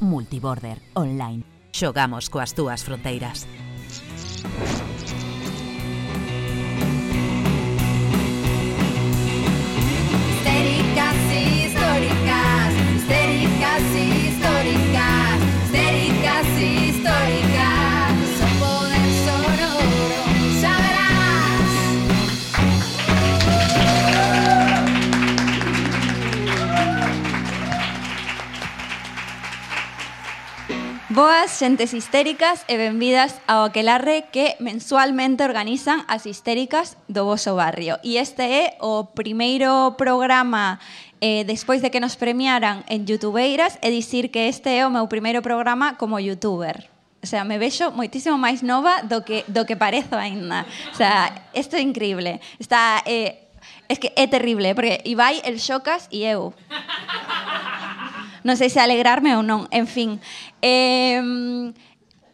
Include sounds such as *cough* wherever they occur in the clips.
Multiborder Online. Xogamos coas túas fronteiras. Boas xentes histéricas e benvidas ao Aquelarre que mensualmente organizan as histéricas do voso barrio. E este é o primeiro programa eh, despois de que nos premiaran en Youtubeiras e dicir que este é o meu primeiro programa como youtuber. O sea, me vexo moitísimo máis nova do que, do que parezo ainda. O sea, isto é increíble. Está, eh, es que é terrible, porque Ibai, el Xocas e eu non sei se alegrarme ou non, en fin. Eh,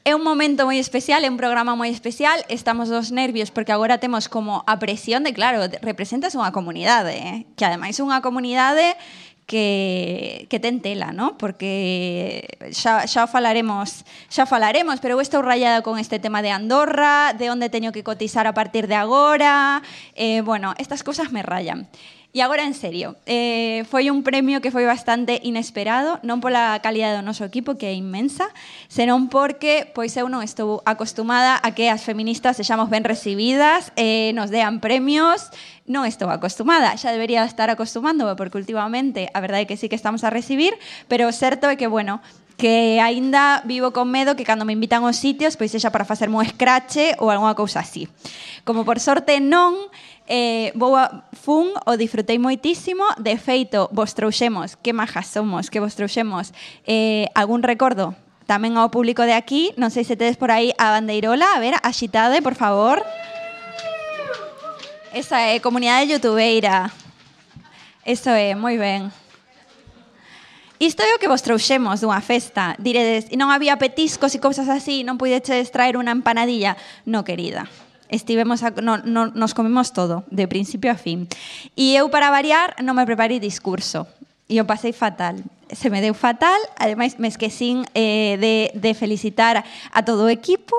É un momento moi especial, é un programa moi especial. Estamos dos nervios porque agora temos como a presión de, claro, representas unha comunidade, eh? que ademais unha comunidade que, que ten tela, ¿no? porque xa, xa falaremos xa falaremos, pero eu estou rayada con este tema de Andorra, de onde teño que cotizar a partir de agora, eh, bueno, estas cousas me rayan. E agora en serio, eh, foi un premio que foi bastante inesperado, non pola calidad do noso equipo, que é inmensa, senón porque pois eu non estou acostumada a que as feministas sexamos ben recibidas, eh, nos dean premios, non estou acostumada, xa debería estar acostumándome, porque últimamente a verdade é que sí que estamos a recibir, pero o certo é que, bueno, que aínda vivo con medo que cando me invitan aos sitios, pois sexa para facerme un escrache ou algunha cousa así. Como por sorte non, eh, vou a, fun, o disfrutei moitísimo, de feito, vos trouxemos, que majas somos, que vos trouxemos eh, algún recordo tamén ao público de aquí, non sei se tedes por aí a bandeirola, a ver, axitade, por favor. Esa é, comunidade youtubeira. Eso é, moi ben. Isto é o que vos trouxemos dunha festa. Diredes, non había petiscos e cousas así, non puideches traer unha empanadilla. No, querida estivemos a, no, no, nos comemos todo, de principio a fin. E eu, para variar, non me preparei discurso. E eu pasei fatal. Se me deu fatal, ademais me esquecín eh, de, de felicitar a todo o equipo.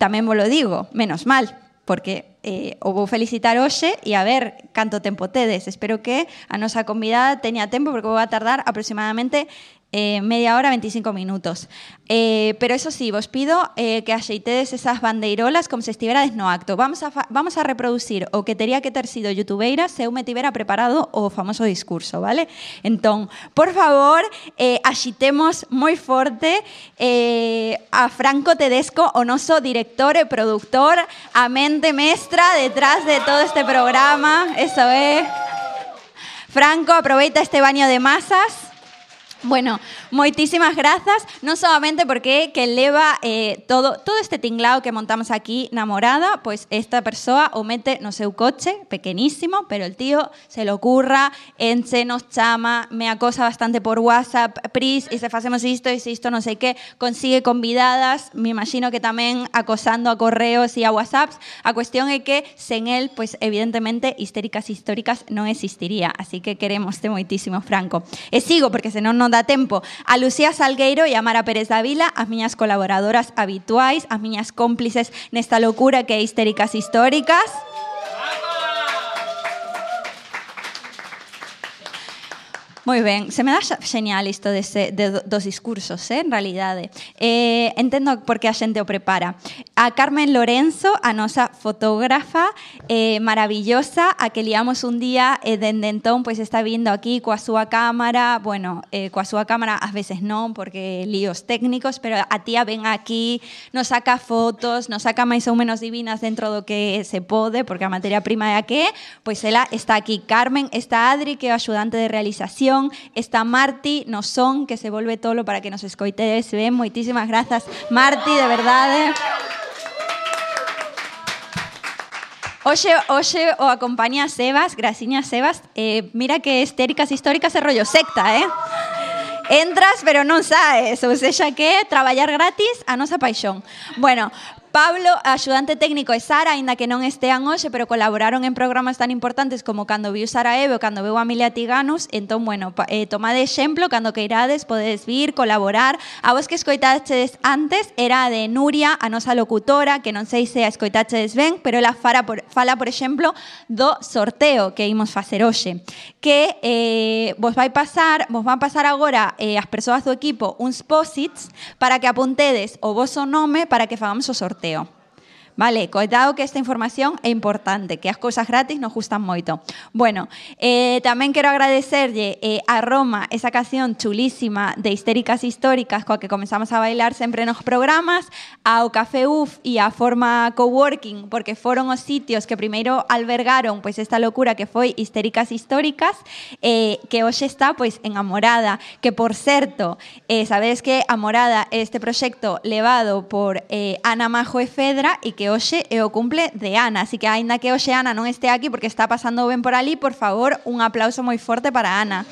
Tamén vos lo digo, menos mal, porque eh, o vou felicitar hoxe e a ver canto tempo tedes. Espero que a nosa convidada teña tempo porque vou a tardar aproximadamente eh, media hora, 25 minutos. Eh, pero eso sí, vos pido eh, que axeitedes esas bandeirolas como se estiverades no acto. Vamos a, vamos a reproducir o que tería que ter sido youtubeira se me tivera preparado o famoso discurso, vale? Entón, por favor, eh, axitemos moi forte eh, a Franco Tedesco, o noso director e productor, a mente mestra detrás de todo este programa. Eso é. Franco, aproveita este baño de masas. Bueno, moitísimas grazas, non solamente porque que leva eh, todo, todo este tinglao que montamos aquí na morada, pois esta persoa o mete no seu coche, pequenísimo, pero el tío se lo curra, enche, nos chama, me acosa bastante por WhatsApp, pris, e se facemos isto e se isto non sei que, consigue convidadas, me imagino que tamén acosando a correos e a WhatsApps. A cuestión é que sen el, pois evidentemente, histéricas históricas non existiría, así que queremos te moitísimo, Franco. E sigo, porque senón non non dá tempo a Lucía Salgueiro e a Mara Pérez Davila, as miñas colaboradoras habituais, as miñas cómplices nesta locura que é histéricas históricas. Moi ben, se me dá genial isto dese, de, do- dos discursos, eh, en realidade. Eh, entendo por que a xente o prepara. A Carmen Lorenzo, a nosa fotógrafa eh, maravillosa, a que liamos un día e entón pois está vindo aquí coa súa cámara, bueno, eh, coa cámara ás veces non, porque líos técnicos, pero a tía ven aquí, nos saca fotos, nos saca máis ou menos divinas dentro do que se pode, porque a materia prima é a pois ela está aquí. Carmen, está Adri, que é o axudante de realización, está Marti no son que se volve tolo para que nos escoitedes ben moitísimas grazas Marti de verdade Oxe, oxe o acompaña Sebas, graciña Sebas. Eh, mira que estéricas históricas é rollo secta, eh? Entras, pero non saes, ou sexa que traballar gratis a nosa paixón. Bueno, Pablo, axudante técnico e Sara, aínda que non estean hoxe, pero colaboraron en programas tan importantes como cando viu Sara Eve ou cando veu a Emilia Tiganos, entón, bueno, pa, eh, tomade exemplo, cando que irades, podedes vir, colaborar. A vos que escoitaches antes era de Nuria, a nosa locutora, que non sei se a escoitaches ben, pero ela fala, por, fala, por exemplo, do sorteo que imos facer hoxe, que eh, vos vai pasar, vos van pasar agora eh, as persoas do equipo uns posits para que apuntedes o voso nome para que fagamos o sorteo sorteo. Vale, coitado que esta información é importante, que as cousas gratis nos gustan moito. Bueno, eh, tamén quero agradecerlle eh, a Roma esa canción chulísima de Histéricas Históricas coa que comenzamos a bailar sempre nos programas, ao Café UF e a Forma Coworking, porque foron os sitios que primeiro albergaron pois esta locura que foi Histéricas Históricas, eh, que hoxe está pois en Amorada, que por certo, eh, sabedes que Amorada é este proxecto levado por eh, Ana Majo Efedra e que hoxe é o cumple de Ana, así que aínda que hoxe Ana non este aquí porque está pasando ben por ali, por favor, un aplauso moi forte para Ana.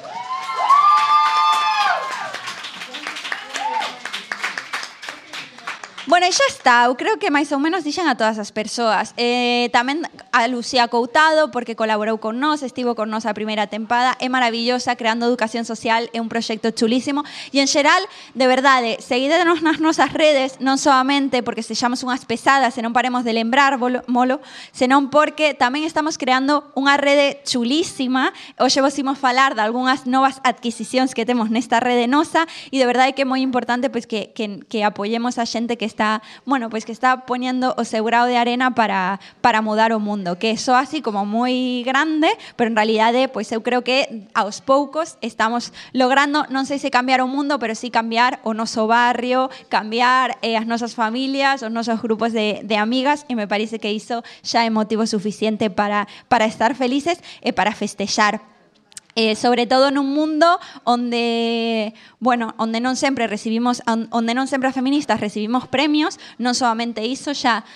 Bueno, e xa está, eu creo que máis ou menos dixen a todas as persoas. Eh, tamén a Lucía Coutado, porque colaborou con nós, estivo con nós a primeira tempada, é maravillosa, creando educación social, é un proxecto chulísimo. E en xeral, de verdade, seguídenos nas nosas redes, non solamente porque sexamos unhas pesadas e non paremos de lembrar molo, senón porque tamén estamos creando unha rede chulísima. Hoxe vos imos falar de algunhas novas adquisicións que temos nesta rede nosa e de verdade que é moi importante pois que, que, que apoyemos a xente que está, bueno, pois que está poñendo o de arena para, para mudar o mundo, que eso así como moi grande, pero en realidade pois eu creo que aos poucos estamos logrando, non sei se cambiar o mundo, pero sí cambiar o noso barrio, cambiar eh, as familias, os nosos grupos de, de amigas e me parece que iso xa é motivo suficiente para, para estar felices e para festexar eh, sobre todo nun mundo onde, bueno, onde non sempre recibimos on- onde non sempre as feministas recibimos premios, non solamente iso xa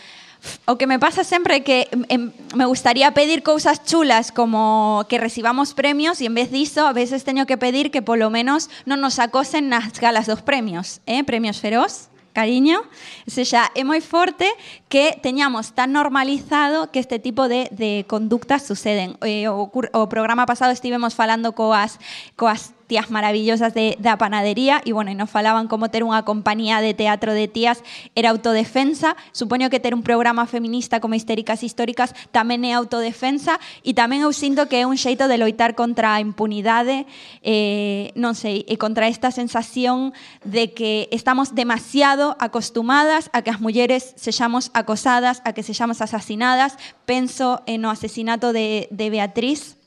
O que me pasa sempre é que em, me gustaría pedir cousas chulas como que recibamos premios e en vez diso a veces teño que pedir que polo menos non nos acosen nas galas dos premios, eh? Premios Feroz, cariño. O sea, é moi forte que teníamos tan normalizado que este tipo de, de conductas suceden. Eh, o, o programa pasado estivemos falando coas, coas tías maravillosas de, da panadería e, bueno, e nos falaban como ter unha compañía de teatro de tías era autodefensa. Supoño que ter un programa feminista como Histéricas Históricas tamén é autodefensa e tamén eu sinto que é un xeito de loitar contra a impunidade, eh, non sei, e contra esta sensación de que estamos demasiado acostumadas a que as mulleres sexamos acostumadas acosadas, a que sexamos asasinadas. Penso en o asesinato de, de Beatriz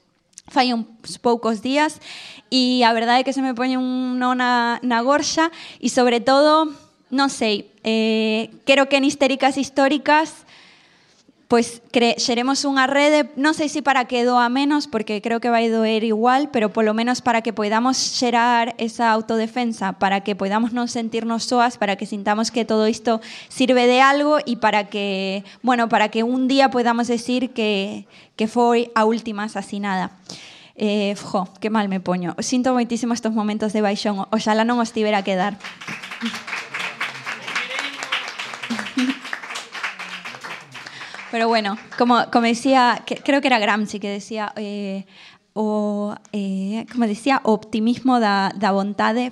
fai uns poucos días e a verdade é que se me poñe un no na, na gorxa e sobre todo, non sei, eh, quero que en histéricas históricas pois cre, xeremos unha rede, non sei se para que doa menos, porque creo que vai doer igual, pero polo menos para que podamos xerar esa autodefensa, para que podamos non sentirnos soas, para que sintamos que todo isto sirve de algo e para que, bueno, para que un día podamos decir que, que foi a última asesinada. Eh, jo, que mal me poño. Sinto moitísimo estos momentos de baixón. Oxala non os tivera que dar. Pero bueno, como, decía, creo que era Gramsci que decía, eh, o, eh, como decía, optimismo da, da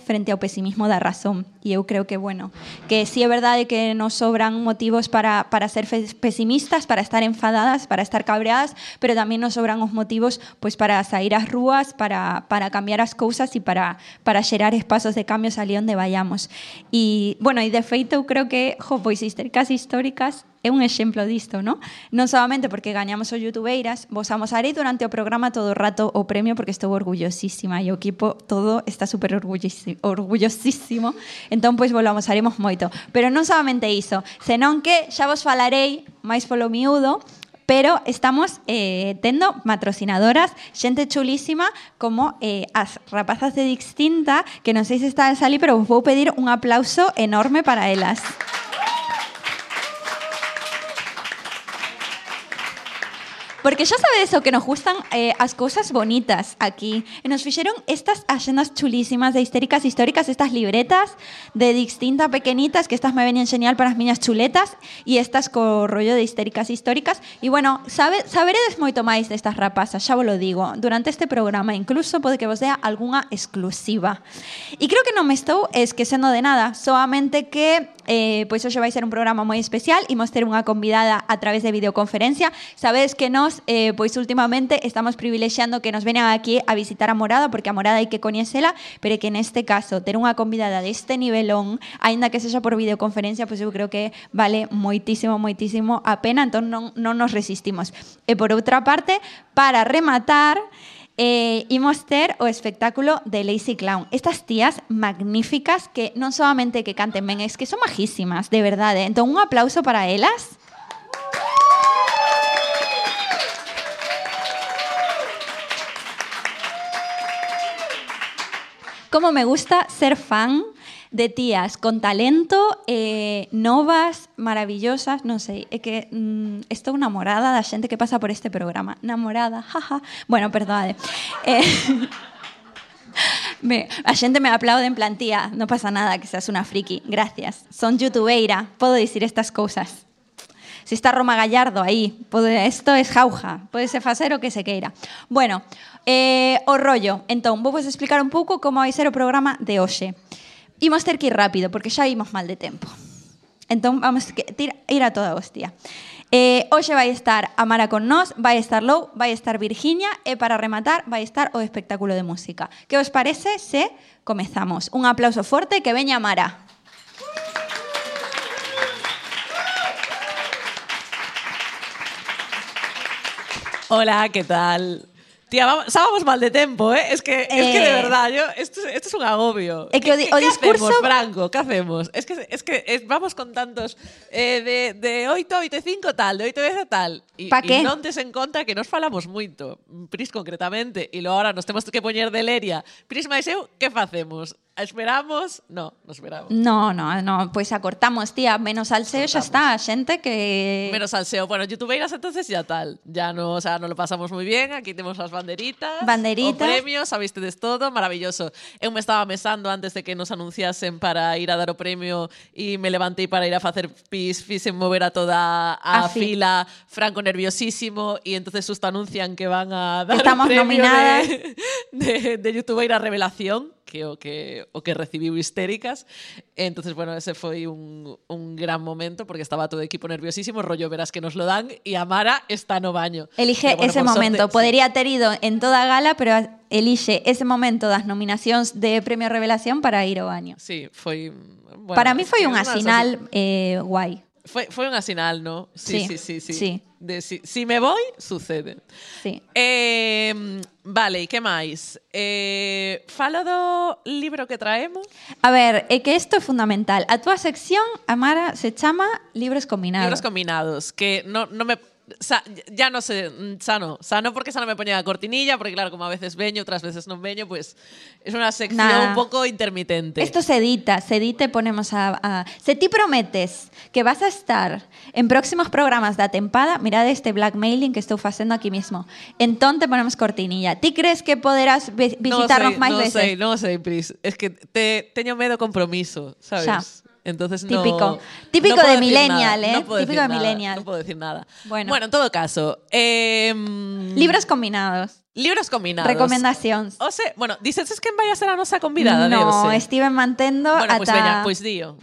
frente ao pesimismo da razón. E eu creo que, bueno, que sí é verdade que nos sobran motivos para, para ser pesimistas, para estar enfadadas, para estar cabreadas, pero tamén nos sobran os motivos pois para sair ás rúas, para, para cambiar as cousas e para, para xerar espazos de cambios ali onde vayamos. E, bueno, e de feito eu creo que, jo, pois histéricas históricas é un exemplo disto, ¿no? Non solamente porque gañamos o youtubeiras, vos amosarei durante o programa todo o rato o premio porque estou orgullosísima e o equipo todo está super orgullosí- orgullosísimo. entón pois volvamos, haremos moito. Pero non solamente iso, senón que xa vos falarei máis polo miúdo, pero estamos eh, tendo matrocinadoras, xente chulísima como eh, as rapazas de Distinta, que non sei se está a salir, pero vos vou pedir un aplauso enorme para elas. ¡Aplausos! Porque xa sabedes o que nos gustan eh, as cousas bonitas aquí. E nos fixeron estas axendas chulísimas de histéricas históricas, estas libretas de distinta pequenitas, que estas me venían genial para as miñas chuletas, e estas co rollo de histéricas históricas. E bueno, sabe, saberedes moito máis destas rapazas, xa vos lo digo. Durante este programa incluso pode que vos dea algunha exclusiva. E creo que non me estou esquecendo de nada, solamente que eh, pois hoxe vai ser un programa moi especial, imos ter unha convidada a través de videoconferencia. Sabedes que nós, eh, pois últimamente estamos privilexiando que nos venan aquí a visitar a Morada, porque a Morada hai que coñecela, pero que neste caso ter unha convidada deste nivelón, aínda que sexa por videoconferencia, pois eu creo que vale moitísimo, moitísimo a pena, entón non, non nos resistimos. E por outra parte, para rematar, eh, imos ter o espectáculo de Lazy Clown. Estas tías magníficas que non solamente que canten ben, es que son majísimas, de verdade. Entón, un aplauso para elas. Como me gusta ser fan de tías con talento, eh, novas, maravillosas, non sei, é que mm, estou namorada da xente que pasa por este programa. Namorada, jaja. Bueno, perdade. Eh, *laughs* me, me aplaude en plan, tía, non pasa nada que seas unha friki. Gracias. Son youtubeira, podo dicir estas cousas. Si está Roma Gallardo pode, esto es jauja, pode se facer o que se queira. Bueno, eh, o rollo. Entón, vou vos explicar un pouco como vai ser o programa de hoxe. Imos ter que ir rápido, porque xa imos mal de tempo. Entón, vamos que ir a toda hostia. Eh, hoxe vai estar Amara con nós, vai estar Lou, vai estar Virginia e para rematar vai estar o espectáculo de música. Que os parece se comezamos? Un aplauso forte que veña Amara. Hola, ¿qué tal? Tía, vamos, estábamos mal de tempo, eh? Es que, eh, es que de eh. verdad, yo, esto, esto es un agobio. É que o, di, o ¿qué discurso... Hacemos, Franco, que hacemos? Es que, es que es, vamos con tantos eh, de, de 8 a 8 5 tal, de 8 10 tal. E, pa qué? E non tes en conta que nos falamos moito, Pris concretamente, e logo ahora nos temos que poñer de Leria. Pris máis eu, que facemos? Esperamos? No, no esperamos. No, no, no, pois acortamos, tía, menos salseo xa está, a xente que Menos salseo. Bueno, youtubeiras entonces ya tal. Ya no, o sea, no lo pasamos muy bien. Aquí tenemos las banderitas. Banderitas. O premios, sabistedes todo, maravilloso. Eu me estaba mesando antes de que nos anunciasen para ir a dar o premio e me levanté para ir a facer pis, fixen mover a toda a, A fi- fila, Franco nerviosísimo e entonces justo anuncian que van a dar Estamos premio nominadas. de, *laughs* de, de youtubeira revelación que o que o que recibiu histéricas. Entonces, bueno, ese foi un, un gran momento porque estaba todo o equipo nerviosísimo, rollo verás que nos lo dan e a Mara está no baño. Elige bueno, ese momento. sorte, Podería ter ido en toda gala, pero elige ese momento das nominacións de Premio Revelación para ir ao baño. Sí, foi bueno, para mí foi unha unha sinal eh, guai. Foi, foi unha sinal, ¿no? Sí, Sí, sí, sí, sí. sí. de si, si me voy, sucede. Sí. Eh, vale, e que máis? Eh, fala do libro que traemos? A ver, é que isto é fundamental. A túa sección, Amara, se chama Libros Combinados. Libros Combinados, que non no me sa- ya no sé, mm, sano, sano porque sano me ponía la cortinilla, porque claro, como a veces veño, otras veces no veño, pues es una sección un poco intermitente. Esto se edita, se edita e ponemos a, a... Se ti prometes que vas a estar en próximos programas da tempada, mirade este blackmailing que estou facendo aquí mismo. Entón te ponemos cortinilla. Ti crees que poderás vi- visitarnos no máis no veces? sei, no sei, Pris. Es que te, teño medo compromiso, sabes? Xa. Entonces no, Típico. Típico no de millennial, ¿eh? No puedo Típico de nada, millennial. No puedo decir nada. Bueno. en todo caso, eh, Libros combinados. libros combinados. Recomendacións. O sea, bueno, dices es que vai a ser a nosa convidada, de no, hoxe. estive mantendo Bueno, pues ata... veña, pois dío.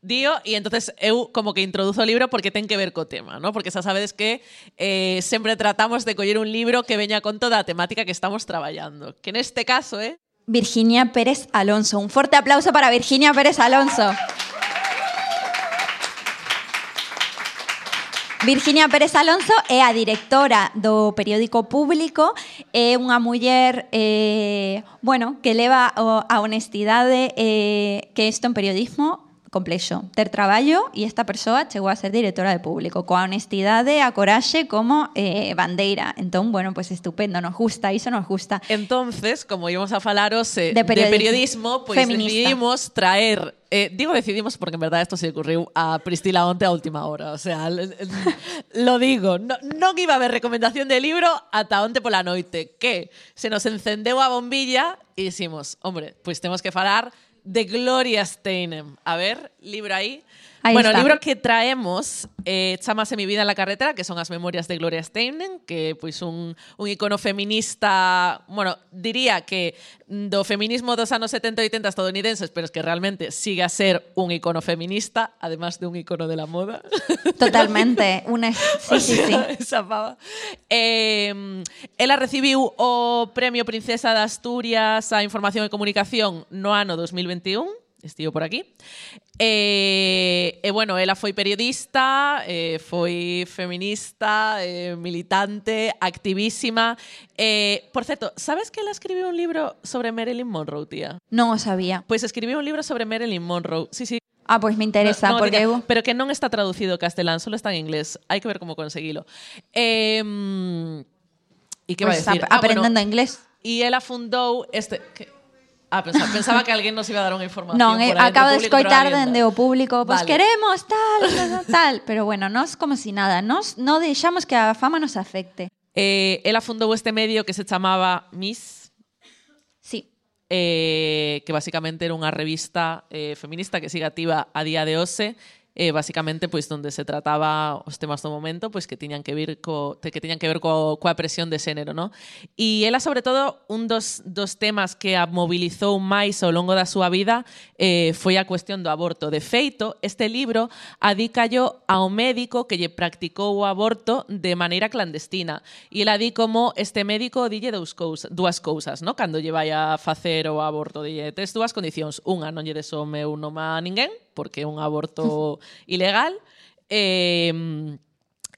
Dío e entonces eu como que introduzo o libro porque ten que ver co tema, ¿no? Porque xa sabedes que eh, sempre tratamos de coller un libro que veña con toda a temática que estamos traballando. Que neste caso, eh, Virginia Pérez Alonso. Un fuerte aplauso para Virginia Pérez Alonso. Virginia Pérez Alonso é a directora do periódico público. É unha muller eh, bueno, que leva a honestidade eh, que isto en periodismo complexo. Ter traballo e esta persoa chegou a ser directora de público, coa honestidade a coraxe como eh, bandeira. Entón, bueno, pues estupendo, nos gusta, iso nos gusta. Entonces, como íbamos a falaros eh, De de periodismo periodismo, pois feminista. decidimos traer Eh, digo decidimos porque en verdad esto se ocurriu a Priscila onte a última hora. O sea, *laughs* lo digo. No, non iba a haber recomendación de libro ata onte pola noite. Que se nos encendeu a bombilla e diximos, hombre, pois temos que falar de Gloria Steinem. A ver, libro aí. Ahí bueno, está. libro que traemos eh, chamase mi vida en la carretera, que son as memorias de Gloria Steinem, que pois pues, un, un icono feminista, bueno, diría que do feminismo dos anos 70 e 80 estadounidenses, pero es que realmente sigue a ser un icono feminista, además de un icono de la moda. *laughs* Totalmente, una *laughs* sí, o sea, sí, sí. *laughs* Esa pava. Eh, ela recibiu o Premio Princesa de Asturias a Información e Comunicación no ano 2021 estivo por aquí. E, e bueno, ela foi periodista, eh, foi feminista, eh, militante, activísima. Eh, por certo, sabes que ela escribiu un libro sobre Marilyn Monroe, tía? Non o sabía. Pois escribiu un libro sobre Marilyn Monroe. Sí, sí, Ah, pois me interesa, no, no, porque. Pero que non está traducido castelán, solo está en inglés. Hai que ver como conseguilo. Eh, e que vai Pois decir? ap- aprendendo inglés. E ela fundou este... Que, Ah, pensaba, pensaba que alguén nos iba a dar unha información. Non, eh, acabo de escoitar dende o público, pois vale. queremos tal, *laughs* tal, tal, pero bueno, nós como si nada, nós non deixamos que a fama nos afecte. Eh, ela fundou este medio que se chamaba Miss. Sí. Eh, que basicamente era unha revista eh, feminista que sigue activa a día de hoxe eh, basicamente pois donde se trataba os temas do momento, pois que tiñan que ver co que tiñan que ver co coa presión de xénero, ¿no? E ela sobre todo un dos dos temas que a mobilizou máis ao longo da súa vida eh, foi a cuestión do aborto. De feito, este libro adícallo ao médico que lle practicou o aborto de maneira clandestina. E ela di como este médico dille dous cous, dúas cousas, ¿no? Cando lle vai a facer o aborto, dille tes dúas condicións. Unha, non lle des o meu nome a ninguén, porque é un aborto *laughs* ilegal. Eh,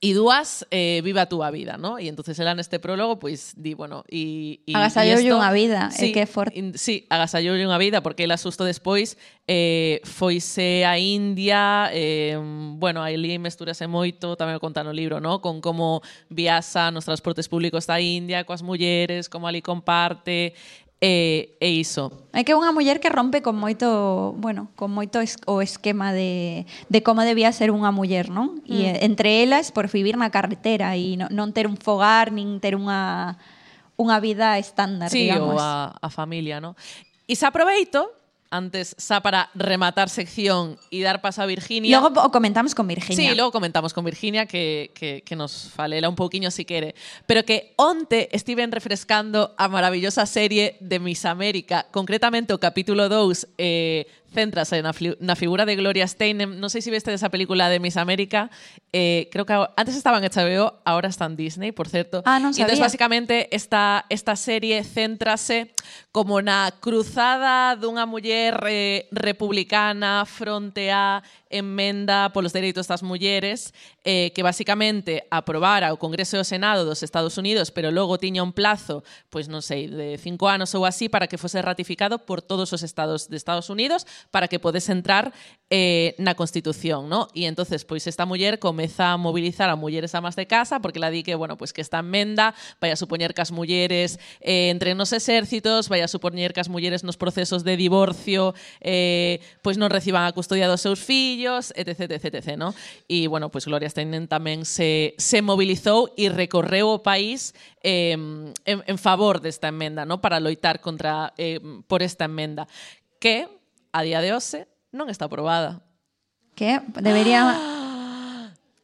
Y dúas eh, viva a túa vida, ¿no? Y entonces ela neste prólogo, pois, pues, di, bueno, y, y agasallou unha vida, eh, sí, eh, que for... In, sí, agasallou unha vida, porque ela susto despois eh, foise a India, eh, bueno, ali mestúrase moito, tamén o conta no libro, ¿no? Con como viaxa nos transportes públicos da India, coas mulleres, como ali comparte, Eh, e, e iso. É que é unha muller que rompe con moito, bueno, con moito es, o esquema de, de como debía ser unha muller, non? Mm. E entre elas por vivir na carretera e non, non ter un fogar nin ter unha unha vida estándar, sí, digamos. Sí, ou a, a familia, non? E se aproveito antes, para rematar sección e dar paso a Virginia. Logo o comentamos con Virginia. Sí, logo comentamos con Virginia que, que, que nos falela un pouquiño si quere. Pero que onte estiven refrescando a maravillosa serie de Miss América, concretamente o capítulo 2 eh, céntrase na, na figura de Gloria Steinem. Non sei se viste esa película de Miss América. Eh, creo que antes estaba en HBO, ahora está en Disney, por certo. Ah, non sabía. Basicamente, esta, esta serie céntrase como na cruzada dunha muller eh, republicana fronte a enmenda polos dereitos das mulleres eh, que basicamente aprobara o Congreso e o Senado dos Estados Unidos pero logo tiña un plazo, pois non sei, de cinco anos ou así para que fose ratificado por todos os estados de Estados Unidos para que podes entrar eh, na Constitución, ¿no? E entonces pois esta muller comeza a mobilizar a mulleres amas de casa porque la di que, bueno, pois que esta enmenda vai a supoñer que as mulleres eh, entre nos exércitos, vai a supoñer que as mulleres nos procesos de divorcio eh, pois non reciban a custodia dos seus fillos, etc, etc, etc, ¿no? E, bueno, pois Gloria Steinem tamén se, se mobilizou e recorreu o país eh, en, en favor desta enmenda, ¿no? Para loitar contra eh, por esta enmenda que a día de hoxe non está aprobada. Que debería *gasps*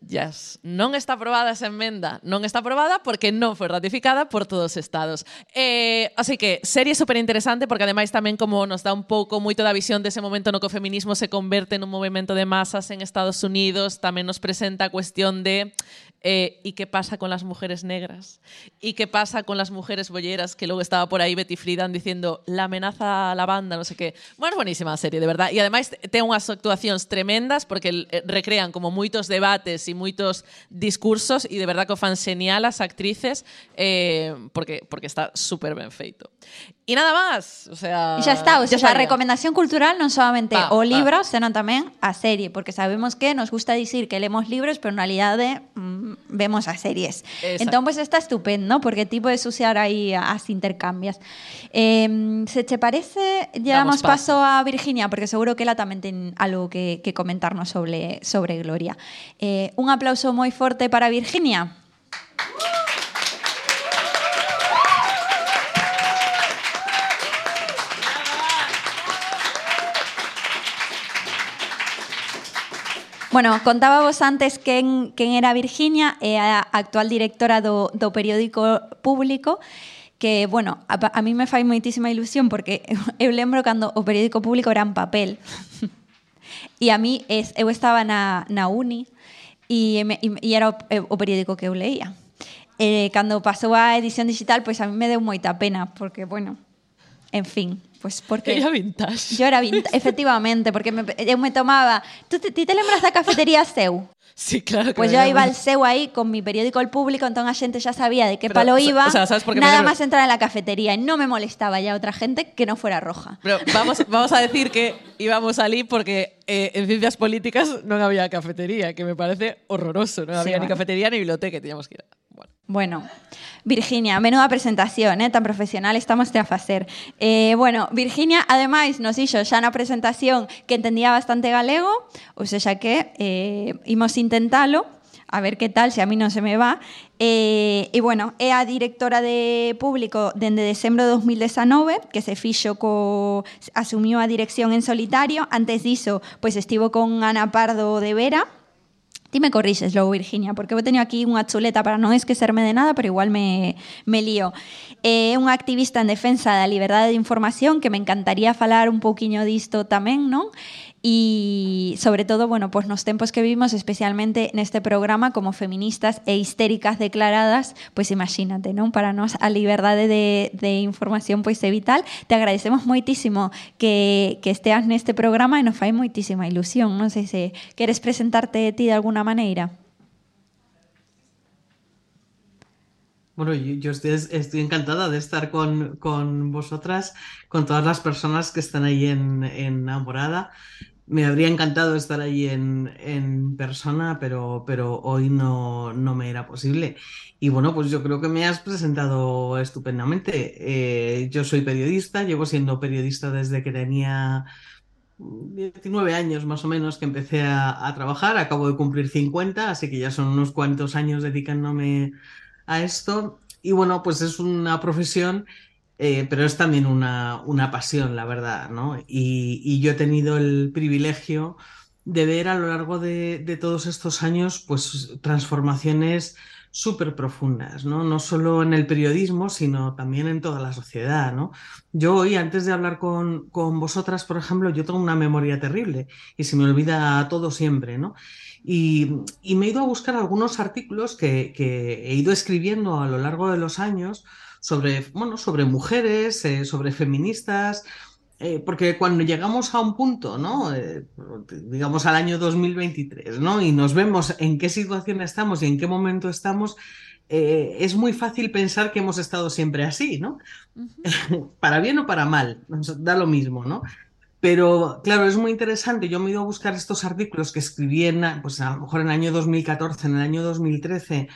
Yes. Non está aprobada esa emenda. Non está aprobada porque non foi ratificada por todos os estados. Eh, así que, serie super interesante porque ademais tamén como nos dá un pouco moito da visión dese momento no que o feminismo se converte nun movimento de masas en Estados Unidos, tamén nos presenta a cuestión de Eh, ¿Y qué pasa con las mujeres negras? ¿Y qué pasa con las mujeres bolleras? Que luego estaba por ahí Betty Friedan diciendo la amenaza a la banda, no sé qué. Bueno, es buenísima la serie, de verdad. E ademais ten unhas actuacións tremendas porque eh, recrean como moitos debates e moitos discursos e de verdad que o fan a as actrices eh, porque, porque está super ben feito. Y nada más. O sea, E xa está, o ya sea, a recomendación cultural non solamente Ah, o ah. libro, senón tamén a serie, porque sabemos que nos gusta dicir que lemos libros, pero en realidade mm, vemos as series. Exacto. Entón, pues está estupendo, porque ti podes usar aí as intercambias. Eh, se che parece, lle damos paso. paso a Virginia, porque seguro que ela tamén ten algo que, que comentarnos sobre, sobre Gloria. Eh, un aplauso moi forte para Virginia. Bueno, contábamos antes quen, quen era Virginia, é a actual directora do, do periódico público, que, bueno, a, a mí me fai moitísima ilusión porque *laughs* eu lembro cando o periódico público era en papel. *laughs* e a mí, es, eu estaba na, na uni e, me, e era o, o periódico que eu leía. Eh, cando pasou a edición digital, pois a mí me deu moita pena, porque, bueno, en fin, pois porque... Ella vintage. Yo era vinta, efectivamente, porque me, eu me tomaba... ¿Tú te, te lembras da cafetería Seu? Sí, claro. que Pues yo iba al. Seu aí con mi periódico El Público, entón a xente xa sabía de qué Pero, palo iba, o sea, ¿sabes por qué nada más entrar en la cafetería y no me molestaba ya otra gente que no fuera roja. Pero vamos, vamos a decir que íbamos ali porque eh, en ciencias políticas non había cafetería, que me parece horroroso. Sí, había ni bueno. cafetería ni biblioteca, teníamos que ir. Bueno. bueno. Virginia, menuda presentación, eh? tan profesional estamos a facer. Eh, bueno, Virginia, ademais, nos dixo xa na presentación que entendía bastante galego, ou seja que eh, imos intentalo, a ver que tal, se a mí non se me va. Eh, e bueno, é a directora de público dende decembro de 2019, que se fixo co asumiu a dirección en solitario, antes diso, pois estivo con Ana Pardo de Vera, Ti me corrixes logo, Virginia, porque eu teño aquí unha chuleta para non esquecerme de nada, pero igual me, me lío. Eh, é eh, unha activista en defensa da liberdade de información que me encantaría falar un pouquiño disto tamén, non? E sobre todo, bueno, pues nos tempos que vivimos, especialmente neste programa como feministas e histéricas declaradas, pois imagínate, non? Para nós a liberdade de, de información pois é vital. Te agradecemos moitísimo que, que esteas neste programa e nos fai moitísima ilusión. Non sei se queres presentarte ti de alguna maneira. Bueno, yo, estoy, encantada de estar con, con vosotras, con todas las personas que están ahí en, en Namorada. Me habría encantado estar allí en, en persona, pero, pero hoy no, no me era posible. Y bueno, pues yo creo que me has presentado estupendamente. Eh, yo soy periodista, llevo siendo periodista desde que tenía 19 años más o menos que empecé a, trabajar. Acabo de cumplir 50, así que ya son unos cuantos años dedicándome a esto. Y bueno, pues es una profesión, eh, pero es también una, una pasión, la verdad, ¿no? Y, yo he tenido el privilegio de ver a lo largo de, todos estos años, pues transformaciones súper profundas, ¿no? No solo en el periodismo, sino también en toda la sociedad, ¿no? Yo hoy, antes de hablar con, con vosotras, por ejemplo, yo tengo una memoria terrible y se me olvida todo siempre, ¿no? Y, y me he ido a buscar algunos artículos que he ido escribiendo a lo largo de los años sobre, bueno, sobre mujeres, eh, sobre feministas, eh, porque cuando llegamos a un punto, ¿no? Eh, digamos al año 2023, ¿no? Y nos vemos en qué situación estamos y en qué momento estamos, eh, es muy fácil pensar que hemos estado siempre así, ¿no? *laughs* para bien o para mal, nos da lo mismo, ¿no? Pero claro, es muy interesante. Yo me he ido a buscar estos artículos que escribí en, pues a lo mejor en el año 2014, en el año 2013,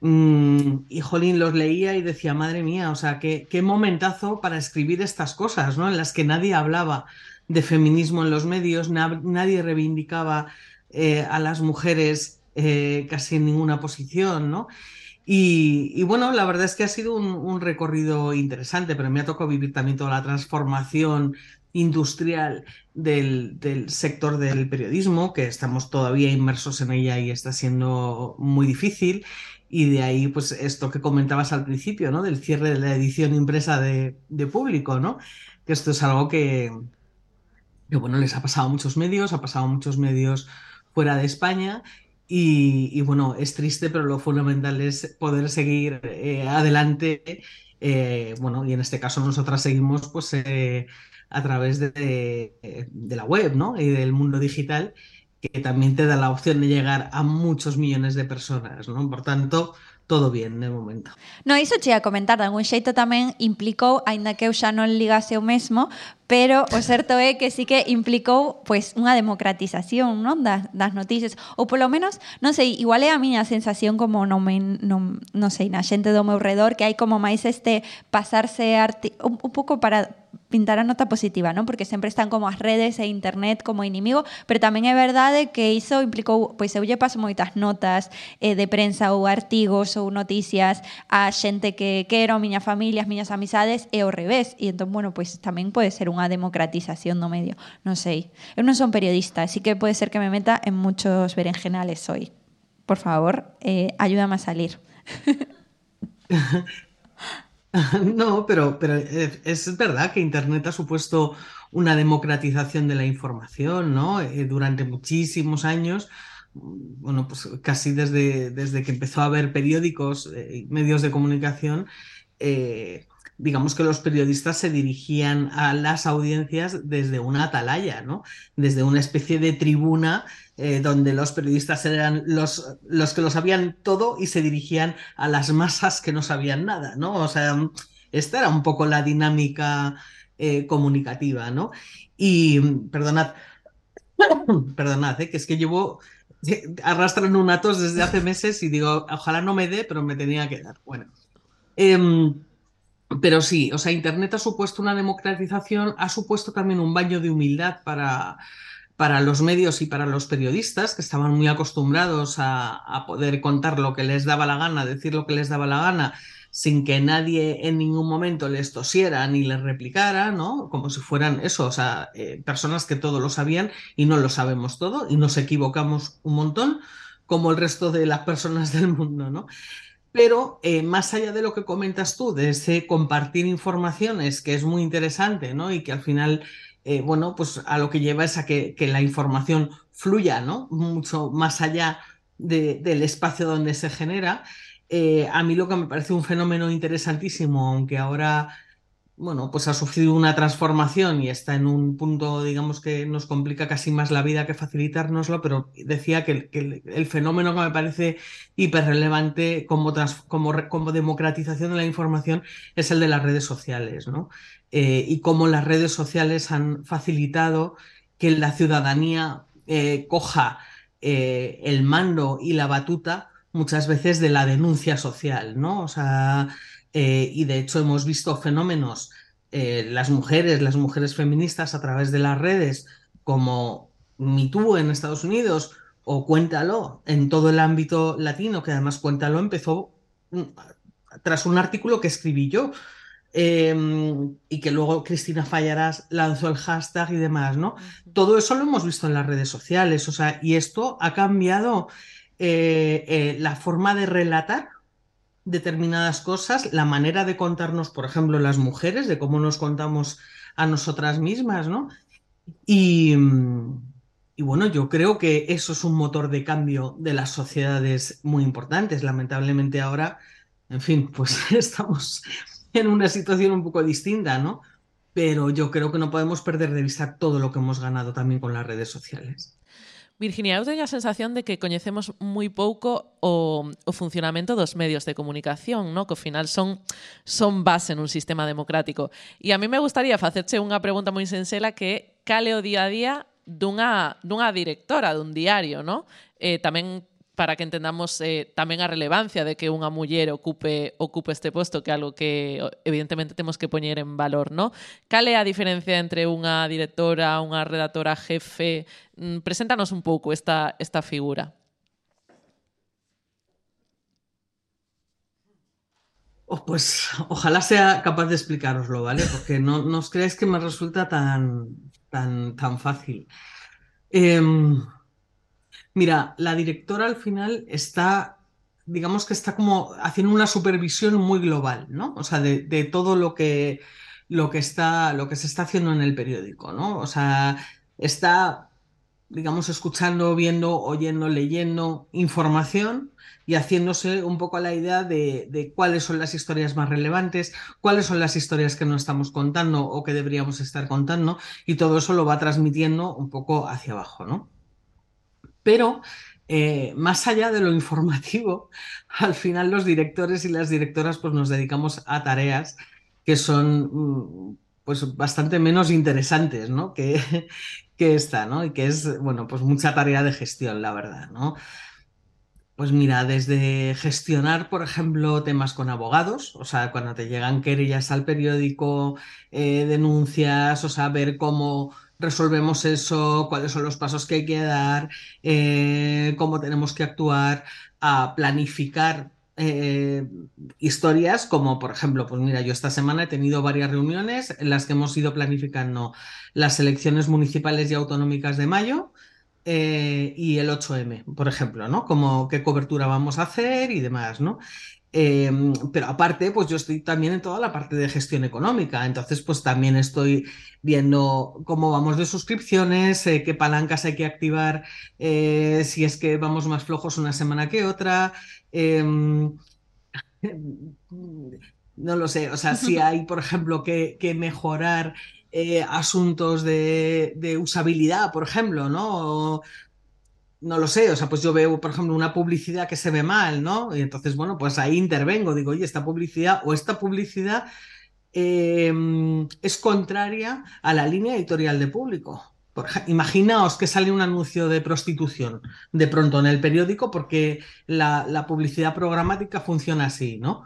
mmm, y jolín, los leía y decía, madre mía, o sea, qué, qué momentazo para escribir estas cosas, ¿no? En las que nadie hablaba de feminismo en los medios, na- nadie reivindicaba eh, a las mujeres eh, casi en ninguna posición, ¿no? Y, bueno, la verdad es que ha sido un, recorrido interesante, pero me ha tocado vivir también toda la transformación industrial del sector del periodismo, que estamos todavía inmersos en ella y está siendo muy difícil. Y de ahí, pues, esto que comentabas al principio, ¿no? Del cierre de la edición impresa de, de público, ¿no? Que esto es algo que, bueno, les ha pasado a muchos medios, ha pasado a muchos medios fuera de España. Y, bueno, es triste, pero lo fundamental es poder seguir eh, adelante. eh, bueno, y en este caso nosotras seguimos, pues, eh, a través de, de la web, ¿no? Y del mundo digital, que también te da la opción de llegar a muchos millones de personas, ¿no? Por tanto, todo bien de momento. No, iso che a comentar, de algún xeito tamén implicou, aínda que eu xa non ligase o mesmo, pero o certo é que sí que implicou pois unha democratización, non, das, das noticias, ou polo menos, non sei, igual é a miña sensación como non me non, non sei, na xente do meu redor que hai como máis este pasarse arti un, un pouco para pintar a nota positiva, non? Porque sempre están como as redes e internet como inimigo, pero tamén é verdade que iso implicou, pois eu lle paso moitas notas eh, de prensa ou artigos ou noticias a xente que quero, a miña familia, as miñas amizades e ao revés. E entón, bueno, pois tamén pode ser unha democratización do medio. Non sei. Eu non son periodista, así que pode ser que me meta en muchos berenjenales hoy. Por favor, eh, ayúdame a salir. *laughs* No, pero, pero es verdad que Internet ha supuesto una democratización de la información, ¿no? Eh, durante muchísimos años, bueno, pues casi desde, desde que empezó a haber periódicos y eh, medios de comunicación, eh, digamos que los periodistas se dirigían a las audiencias desde una atalaya, ¿no? Desde una especie de tribuna eh, donde los periodistas eran los, los que lo sabían todo y se dirigían a las masas que no sabían nada, ¿no? O sea, esta era un poco la dinámica eh, comunicativa, ¿no? Y perdonad, *coughs* perdonad, ¿eh? que es que llevo arrastrando un atos desde hace meses y digo, ojalá no me dé, pero me tenía que dar. Bueno. Eh, pero sí, o sea, Internet ha supuesto una democratización, ha supuesto también un baño de humildad para, para los medios y para los periodistas, que estaban muy acostumbrados a, a, poder contar lo que les daba la gana, decir lo que les daba la gana, sin que nadie en ningún momento les tosiera ni les replicara, ¿no? Como si fueran eso, o sea, eh, personas que todo lo sabían y no lo sabemos todo y nos equivocamos un montón, como el resto de las personas del mundo, ¿no? Pero eh, más allá de lo que comentas tú, de ese compartir informaciones, que es muy interesante, ¿no? Y que al final, eh, bueno, pues a lo que lleva es a que, la información fluya, ¿no? Mucho más allá de, del espacio donde se genera. Eh, a mí lo que me parece un fenómeno interesantísimo, aunque ahora bueno, pues ha sufrido una transformación y está en un punto, digamos, que nos complica casi más la vida que facilitárnoslo, pero decía que, el, fenómeno que me parece hiperrelevante como, como, como, democratización de la información es el de las redes sociales, ¿no? Eh, y cómo las redes sociales han facilitado que la ciudadanía eh, coja eh, el mando y la batuta muchas veces de la denuncia social, ¿no? O sea, eh, y de hecho hemos visto fenómenos, eh, las mujeres, las mujeres feministas a través de las redes, como MeToo en Estados Unidos o Cuéntalo en todo el ámbito latino, que además Cuéntalo empezó mm, tras un artículo que escribí yo. Eh, y que luego Cristina Fallarás lanzó el hashtag y demás, ¿no? Todo eso lo hemos visto en las redes sociales, o sea, y esto ha cambiado eh, eh, la forma de relatar determinadas cosas, la manera de contarnos, por ejemplo, las mujeres, de cómo nos contamos a nosotras mismas, ¿no? Y, y, bueno, yo creo que eso es un motor de cambio de las sociedades muy importantes. Lamentablemente ahora, en fin, pues *laughs* estamos en una situación un poco distinta, ¿no? Pero yo creo que no podemos perder de vista todo lo que hemos ganado también con las redes sociales. Virginia, eu teño a sensación de que coñecemos moi pouco o, o funcionamento dos medios de comunicación, no? que ao final son, son base nun sistema democrático. E a mí me gustaría facerche unha pregunta moi sensela que é cale o día a día dunha, dunha directora dun diario, no? Eh, tamén para que entendamos eh, tamén a relevancia de que unha muller ocupe este posto, que é algo que evidentemente temos que poñer en valor, ¿no? Cal é a diferencia entre unha directora, unha redactora jefe? Mm, preséntanos un pouco esta, figura. Oh, pues ojalá sea capaz de explicaroslo, ¿vale? Porque no, no os creáis que me resulta tan, tan, tan fácil. Eh, Mira, la directora al final está, digamos que está como haciendo una supervisión muy global, ¿no? O sea, de, todo lo que, lo que, está, lo que se está haciendo en el periódico, ¿no? O sea, está, digamos, escuchando, viendo, oyendo, leyendo información y haciéndose un poco la idea de, de, cuáles son las historias más relevantes, cuáles son las historias que no estamos contando o que deberíamos estar contando, y todo eso lo va transmitiendo un poco hacia abajo, ¿no? Pero eh, más allá de lo informativo, *laughs* al final los directores y las directoras pues nos dedicamos a tareas que son mm, pues bastante menos interesantes, ¿no? Que, *laughs* que esta, ¿no? Y que es, bueno, pues mucha tarea de gestión, la verdad, ¿no? Pues mira, desde gestionar, por ejemplo, temas con abogados, o sea, cuando te llegan querellas al periódico, eh, denuncias, o sea, ver cómo resolvemos eso, cuáles son los pasos que hay que dar, eh, cómo tenemos que actuar, a planificar eh, historias como, por ejemplo, pues mira, yo esta semana he tenido varias reuniones en las que hemos ido planificando las elecciones municipales y autonómicas de mayo eh, y el 8M, por ejemplo, ¿no? Como qué cobertura vamos a hacer y demás, ¿no? Eh, pero aparte, pues yo estoy también en toda la parte de gestión económica, entonces pues también estoy viendo cómo vamos de suscripciones, eh, qué palancas hay que activar, eh, si es que vamos más flojos una semana que otra. em, *laughs* no lo sé, o sea, si hay, por ejemplo, que, mejorar eh, asuntos de, usabilidad, por ejemplo, ¿no? No lo sé, o sea, pues yo veo, por ejemplo, una publicidad que se ve mal, ¿no? Y entonces, bueno, pues ahí intervengo, digo, oye, esta publicidad o esta publicidad eh, es contraria a la línea editorial de público. Imaginaos que sale un anuncio de prostitución de pronto en el periódico porque la, la publicidad programática funciona así, ¿no?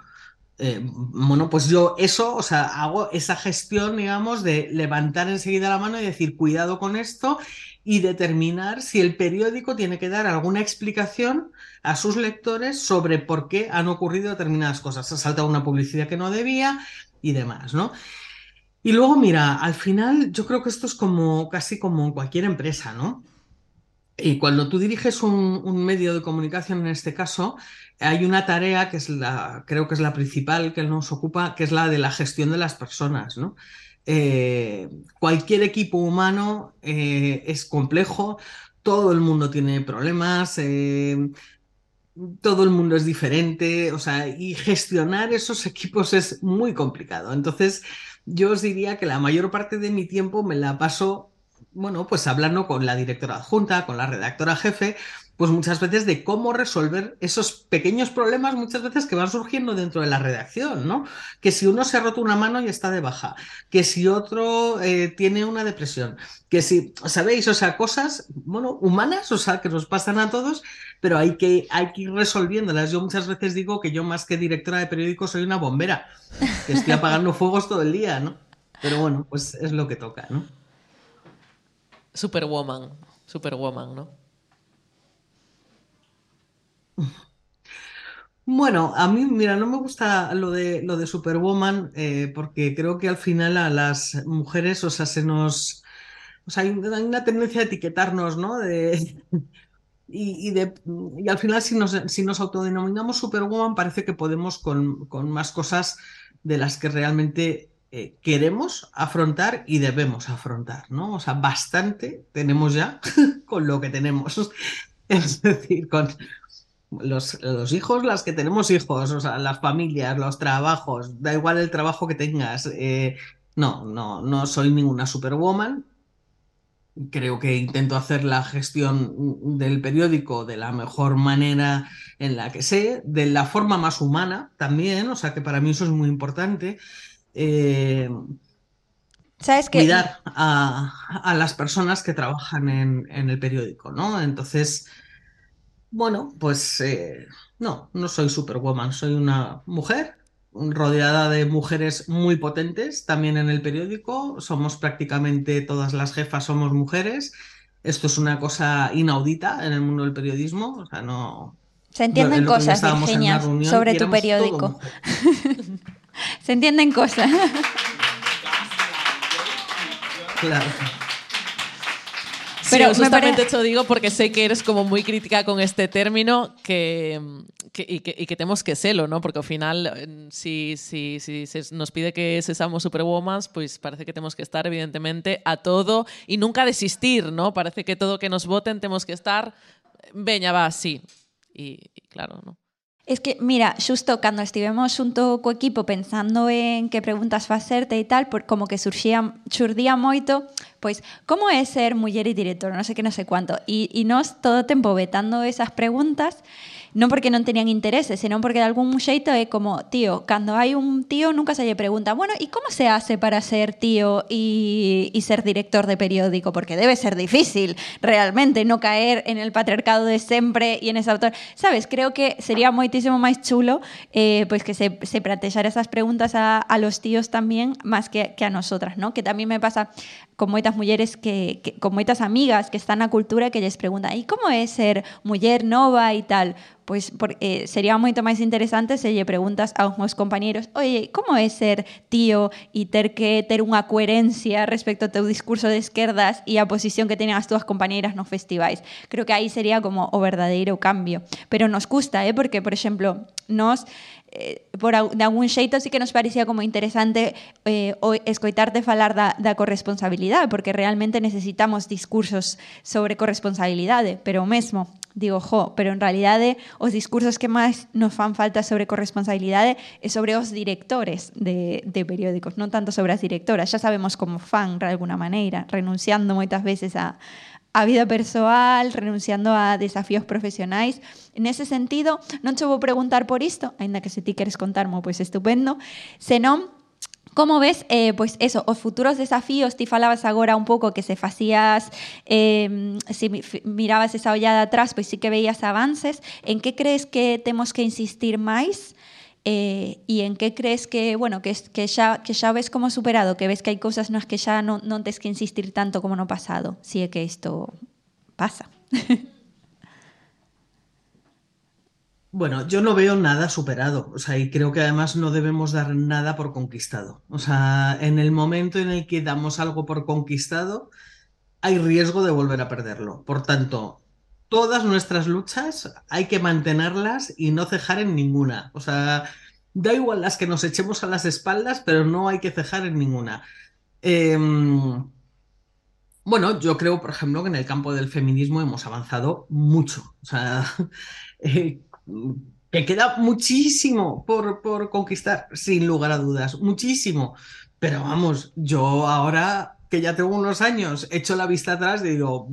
Eh, bueno, pues yo eso, o sea, hago esa gestión, digamos, de levantar enseguida la mano y decir, cuidado con esto y determinar si el periódico tiene que dar alguna explicación a sus lectores sobre por qué han ocurrido determinadas cosas. Ha saltado una publicidad que no debía y demás, ¿no? Y luego, mira, al final yo creo que esto es como casi como cualquier empresa, ¿no? Y cuando tú diriges un, un medio de comunicación, en este caso, hay una tarea que es la, creo que es la principal que nos ocupa, que es la de la gestión de las personas, ¿no? Eh, cualquier equipo humano eh, es complejo, todo el mundo tiene problemas, eh, todo el mundo es diferente, o sea, y gestionar esos equipos es muy complicado. Entonces, yo os diría que la mayor parte de mi tiempo me la paso, bueno, pues hablando con la directora adjunta, con la redactora jefe, pues muchas veces de cómo resolver esos pequeños problemas, muchas veces que van surgiendo dentro de la redacción, ¿no? Que si uno se ha roto una mano y está de baja, que si otro eh, tiene una depresión, que si, ¿sabéis? O sea, cosas, bueno, humanas, o sea, que nos pasan a todos, pero hay que, hay que ir resolviéndolas. Yo muchas veces digo que yo más que directora de periódico soy una bombera, que estoy apagando *laughs* fuegos todo el día, ¿no? Pero bueno, pues es lo que toca, ¿no? Superwoman. Superwoman, ¿no? Bueno, a mí, mira, no me gusta lo de, lo de Superwoman eh, porque creo que al final a las mujeres, o sea, se nos... O sea, hay una tendencia a etiquetarnos, ¿no? De, *laughs* y, y de, y al final, si nos, si nos autodenominamos Superwoman, parece que podemos con, con más cosas de las que realmente eh, queremos afrontar y debemos afrontar, ¿no? O sea, bastante tenemos ya *laughs* con lo que tenemos. *laughs* Es decir, con los, los hijos, las que tenemos hijos, o sea, las familias, los trabajos, da igual el trabajo que tengas. eh, no, no, no soy ninguna Superwoman. Creo que intento hacer la gestión del periódico de la mejor manera en la que sé, de la forma más humana también, o sea que para mí eso es muy importante. Eh, ¿Sabes qué? cuidar a, a las personas que trabajan en, en el periódico, ¿no? Entonces, bueno, pues eh, no, no soy Superwoman, soy una mujer rodeada de mujeres muy potentes también en el periódico. Somos prácticamente todas las jefas somos mujeres. Esto es una cosa inaudita en el mundo del periodismo, o sea, no. Se entienden cosas, Virginia, sobre tu periódico. *laughs* Se entienden cosas. Claro. Sí, Pero me justamente pare- te lo digo porque sé que eres como muy crítica con este término que, que- y, que, y que tenemos que serlo, ¿no? Porque al final, eh, si, si, si se nos pide que sesamos superwomans, pues parece que tenemos que estar, evidentemente, a todo y nunca desistir, ¿no? Parece que todo que nos voten tenemos que estar, veña, va, sí. Y, y claro, ¿no? Es que, mira, xusto cando estivemos xunto co equipo pensando en que preguntas facerte e tal, por como que surxía, xurdía moito, Pois, como é ser muller e directora, non sei que non sei cuánto. E, e nós todo o tempo vetando esas preguntas, non porque non tenían interese, senón porque de algún xeito é como, tío, cando hai un tío nunca se lle pregunta, bueno, e como se hace para ser tío e, e ser director de periódico? Porque debe ser difícil, realmente, no caer en el patriarcado de sempre e en ese autor. Sabes, creo que sería moitísimo máis chulo eh, pois que se, se esas preguntas a, los tíos tamén, máis que, que a nosotras, ¿no? Que tamén me pasa con moitas mulleres que, que con moitas amigas que están na cultura que lles preguntan, e como é ser muller nova e tal? pois por, eh, sería moito máis interesante se lle preguntas aos meus compañeros oye, como é ser tío e ter que ter unha coherencia respecto ao teu discurso de esquerdas e a posición que teñen as túas compañeiras nos festivais. Creo que aí sería como o verdadeiro cambio. Pero nos custa, eh? porque, por exemplo, nós eh, por de algún xeito sí que nos parecía como interesante eh, o escoitarte falar da, da corresponsabilidade, porque realmente necesitamos discursos sobre corresponsabilidade, pero o mesmo, digo, jo, pero en realidade os discursos que máis nos fan falta sobre corresponsabilidade é sobre os directores de, de periódicos, non tanto sobre as directoras, xa sabemos como fan de alguna maneira, renunciando moitas veces a, a vida persoal, renunciando a desafíos profesionais. En ese sentido, non che vou preguntar por isto, aínda que se ti queres contarmo, pois estupendo, senón Como ves, eh, pois eso, os futuros desafíos, ti falabas agora un pouco que se facías, eh, se mirabas esa ollada atrás, pois sí que veías avances. En que crees que temos que insistir máis? E en que crees que, bueno, que, que, xa, que xa ves como superado, que ves que hai cousas nas que xa non, non tes que insistir tanto como no pasado, si é que isto pasa. *laughs* Bueno, yo no veo nada superado, o sea, y creo que además no debemos dar nada por conquistado. O sea, en el momento en el que damos algo por conquistado, hay riesgo de volver a perderlo. Por tanto, todas nuestras luchas hay que mantenerlas y no cejar en ninguna. O sea, da igual las que nos echemos a las espaldas, pero no hay que cejar en ninguna. Eh, bueno, yo creo, por ejemplo, que en el campo del feminismo hemos avanzado mucho. O sea, *laughs* eh, que queda muchísimo por, por conquistar, sin lugar a dudas, muchísimo. Pero vamos, yo ahora que ya tengo unos años, echo la vista atrás y digo,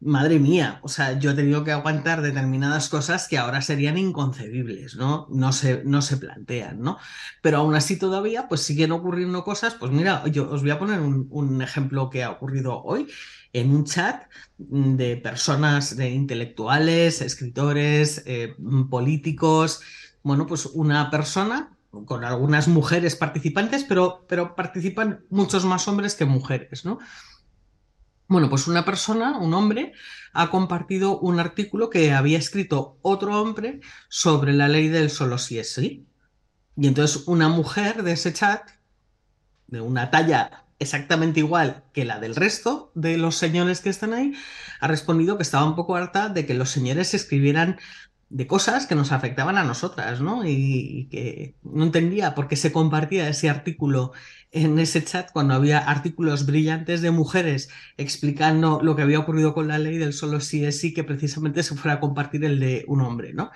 madre mía, o sea, yo he tenido que aguantar determinadas cosas que ahora serían inconcebibles, ¿no? No se, no se plantean, ¿no? Pero aún así todavía, pues siguen ocurriendo cosas, pues mira, yo os voy a poner un, ejemplo que ha ocurrido hoy en un chat de personas, de intelectuales, escritores, eh, políticos, bueno, pues una persona con algunas mujeres participantes, pero, pero participan muchos más hombres que mujeres, ¿no? Bueno, pues una persona, un hombre, ha compartido un artículo que había escrito otro hombre sobre la ley del solo si es sí. Y entonces una mujer de ese chat, de una talla exactamente igual que la del resto de los señores que están ahí, ha respondido que estaba un poco harta de que los señores escribieran de cosas que nos afectaban a nosotras, ¿no? Y, que no entendía por qué se compartía ese artículo en ese chat cuando había artículos brillantes de mujeres explicando lo que había ocurrido con la ley del solo sí es sí, que precisamente se fuera a compartir el de un hombre, ¿no?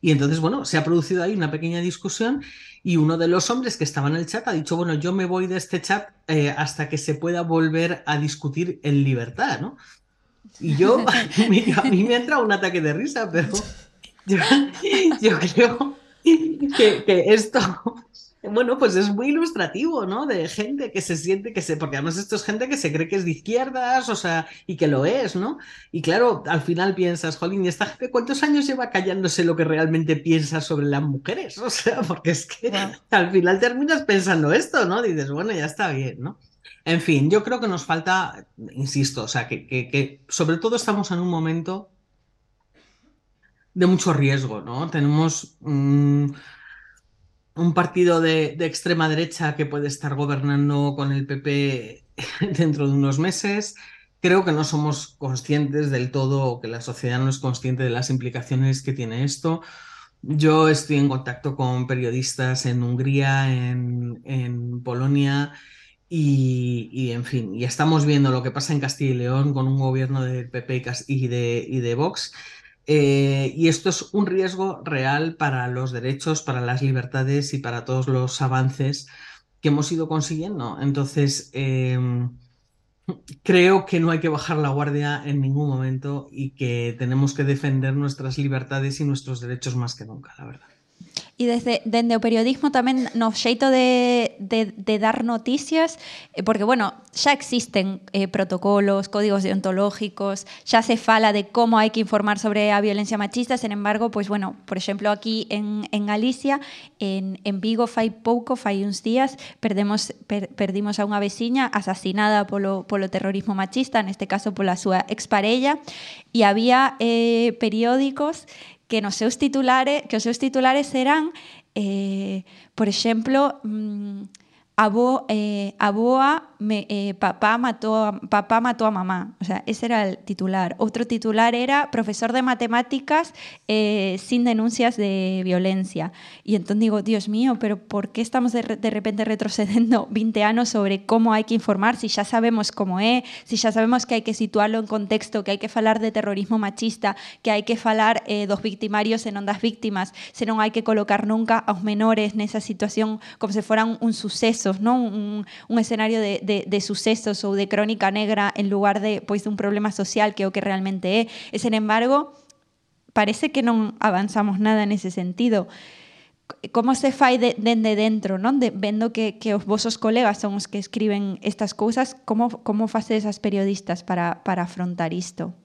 Y entonces, bueno, se ha producido ahí una pequeña discusión y uno de los hombres que estaba en el chat ha dicho, bueno, yo me voy de este chat eh, hasta que se pueda volver a discutir en libertad, ¿no? Y yo, *laughs* a mí me entra un ataque de risa, pero *laughs* yo, yo creo que, que esto bueno, pues es muy ilustrativo, ¿no? De gente que se siente que se. Porque además esto es gente que se cree que es de izquierdas, o sea, y que lo es, ¿no? Y claro, al final piensas, Jolín, ¿y esta gente cuántos años lleva callándose lo que realmente piensa sobre las mujeres? *laughs* O sea, porque es que al final terminas pensando esto, ¿no? Dices, bueno, ya está bien, ¿no? En fin, yo creo que nos falta, insisto, o sea, que, que, que sobre todo estamos en un momento de mucho riesgo, ¿no? Tenemos. Mmm, un partido de, extrema derecha que puede estar gobernando con el PP *laughs* dentro de unos meses. Creo que no somos conscientes del todo, o que la sociedad no es consciente de las implicaciones que tiene esto. Yo estoy en contacto con periodistas en Hungría, en, en Polonia, y, y, en fin, y estamos viendo lo que pasa en Castilla y León con un gobierno del PP y de, y de Vox eh, y esto es un riesgo real para los derechos, para las libertades y para todos los avances que hemos ido consiguiendo. Entonces, eh, Creo que no hay que bajar la guardia en ningún momento y que tenemos que defender nuestras libertades y nuestros derechos más que nunca, la verdad. E desde, dende o periodismo tamén no xeito de, de, de dar noticias, eh, porque, bueno, xa existen eh, protocolos, códigos deontológicos, xa se fala de como hai que informar sobre a violencia machista, sen embargo, pois, bueno, por exemplo, aquí en, en Galicia, en, en Vigo fai pouco, fai uns días, perdemos, per, perdimos a unha veciña asasinada polo, polo terrorismo machista, neste caso pola súa exparella, e había eh, periódicos que nos seus titulares que os seus titulares eran eh, por exemplo mm, a, bo, eh, a boa me, eh, papá, matou a, papá matou a mamá. O sea, ese era el titular. Outro titular era profesor de matemáticas eh, sin denuncias de violencia. E entón digo, Dios mío, pero por que estamos de, de repente retrocedendo 20 *laughs* anos sobre como hai que informar si xa sabemos como é, si xa sabemos que hai que situarlo en contexto, que hai que falar de terrorismo machista, que hai que falar eh, dos victimarios e non das víctimas, se non hai que colocar nunca aos menores nesa situación como se foran un non? Un, un escenario de, de de, de sucesos ou de crónica negra en lugar de pois dun problema social que o que realmente é. E, sen embargo, parece que non avanzamos nada nese sentido. Como se fai de, dende dentro, non? De, vendo que, que os vosos colegas son os que escriben estas cousas, como, como facedes as periodistas para, para afrontar isto?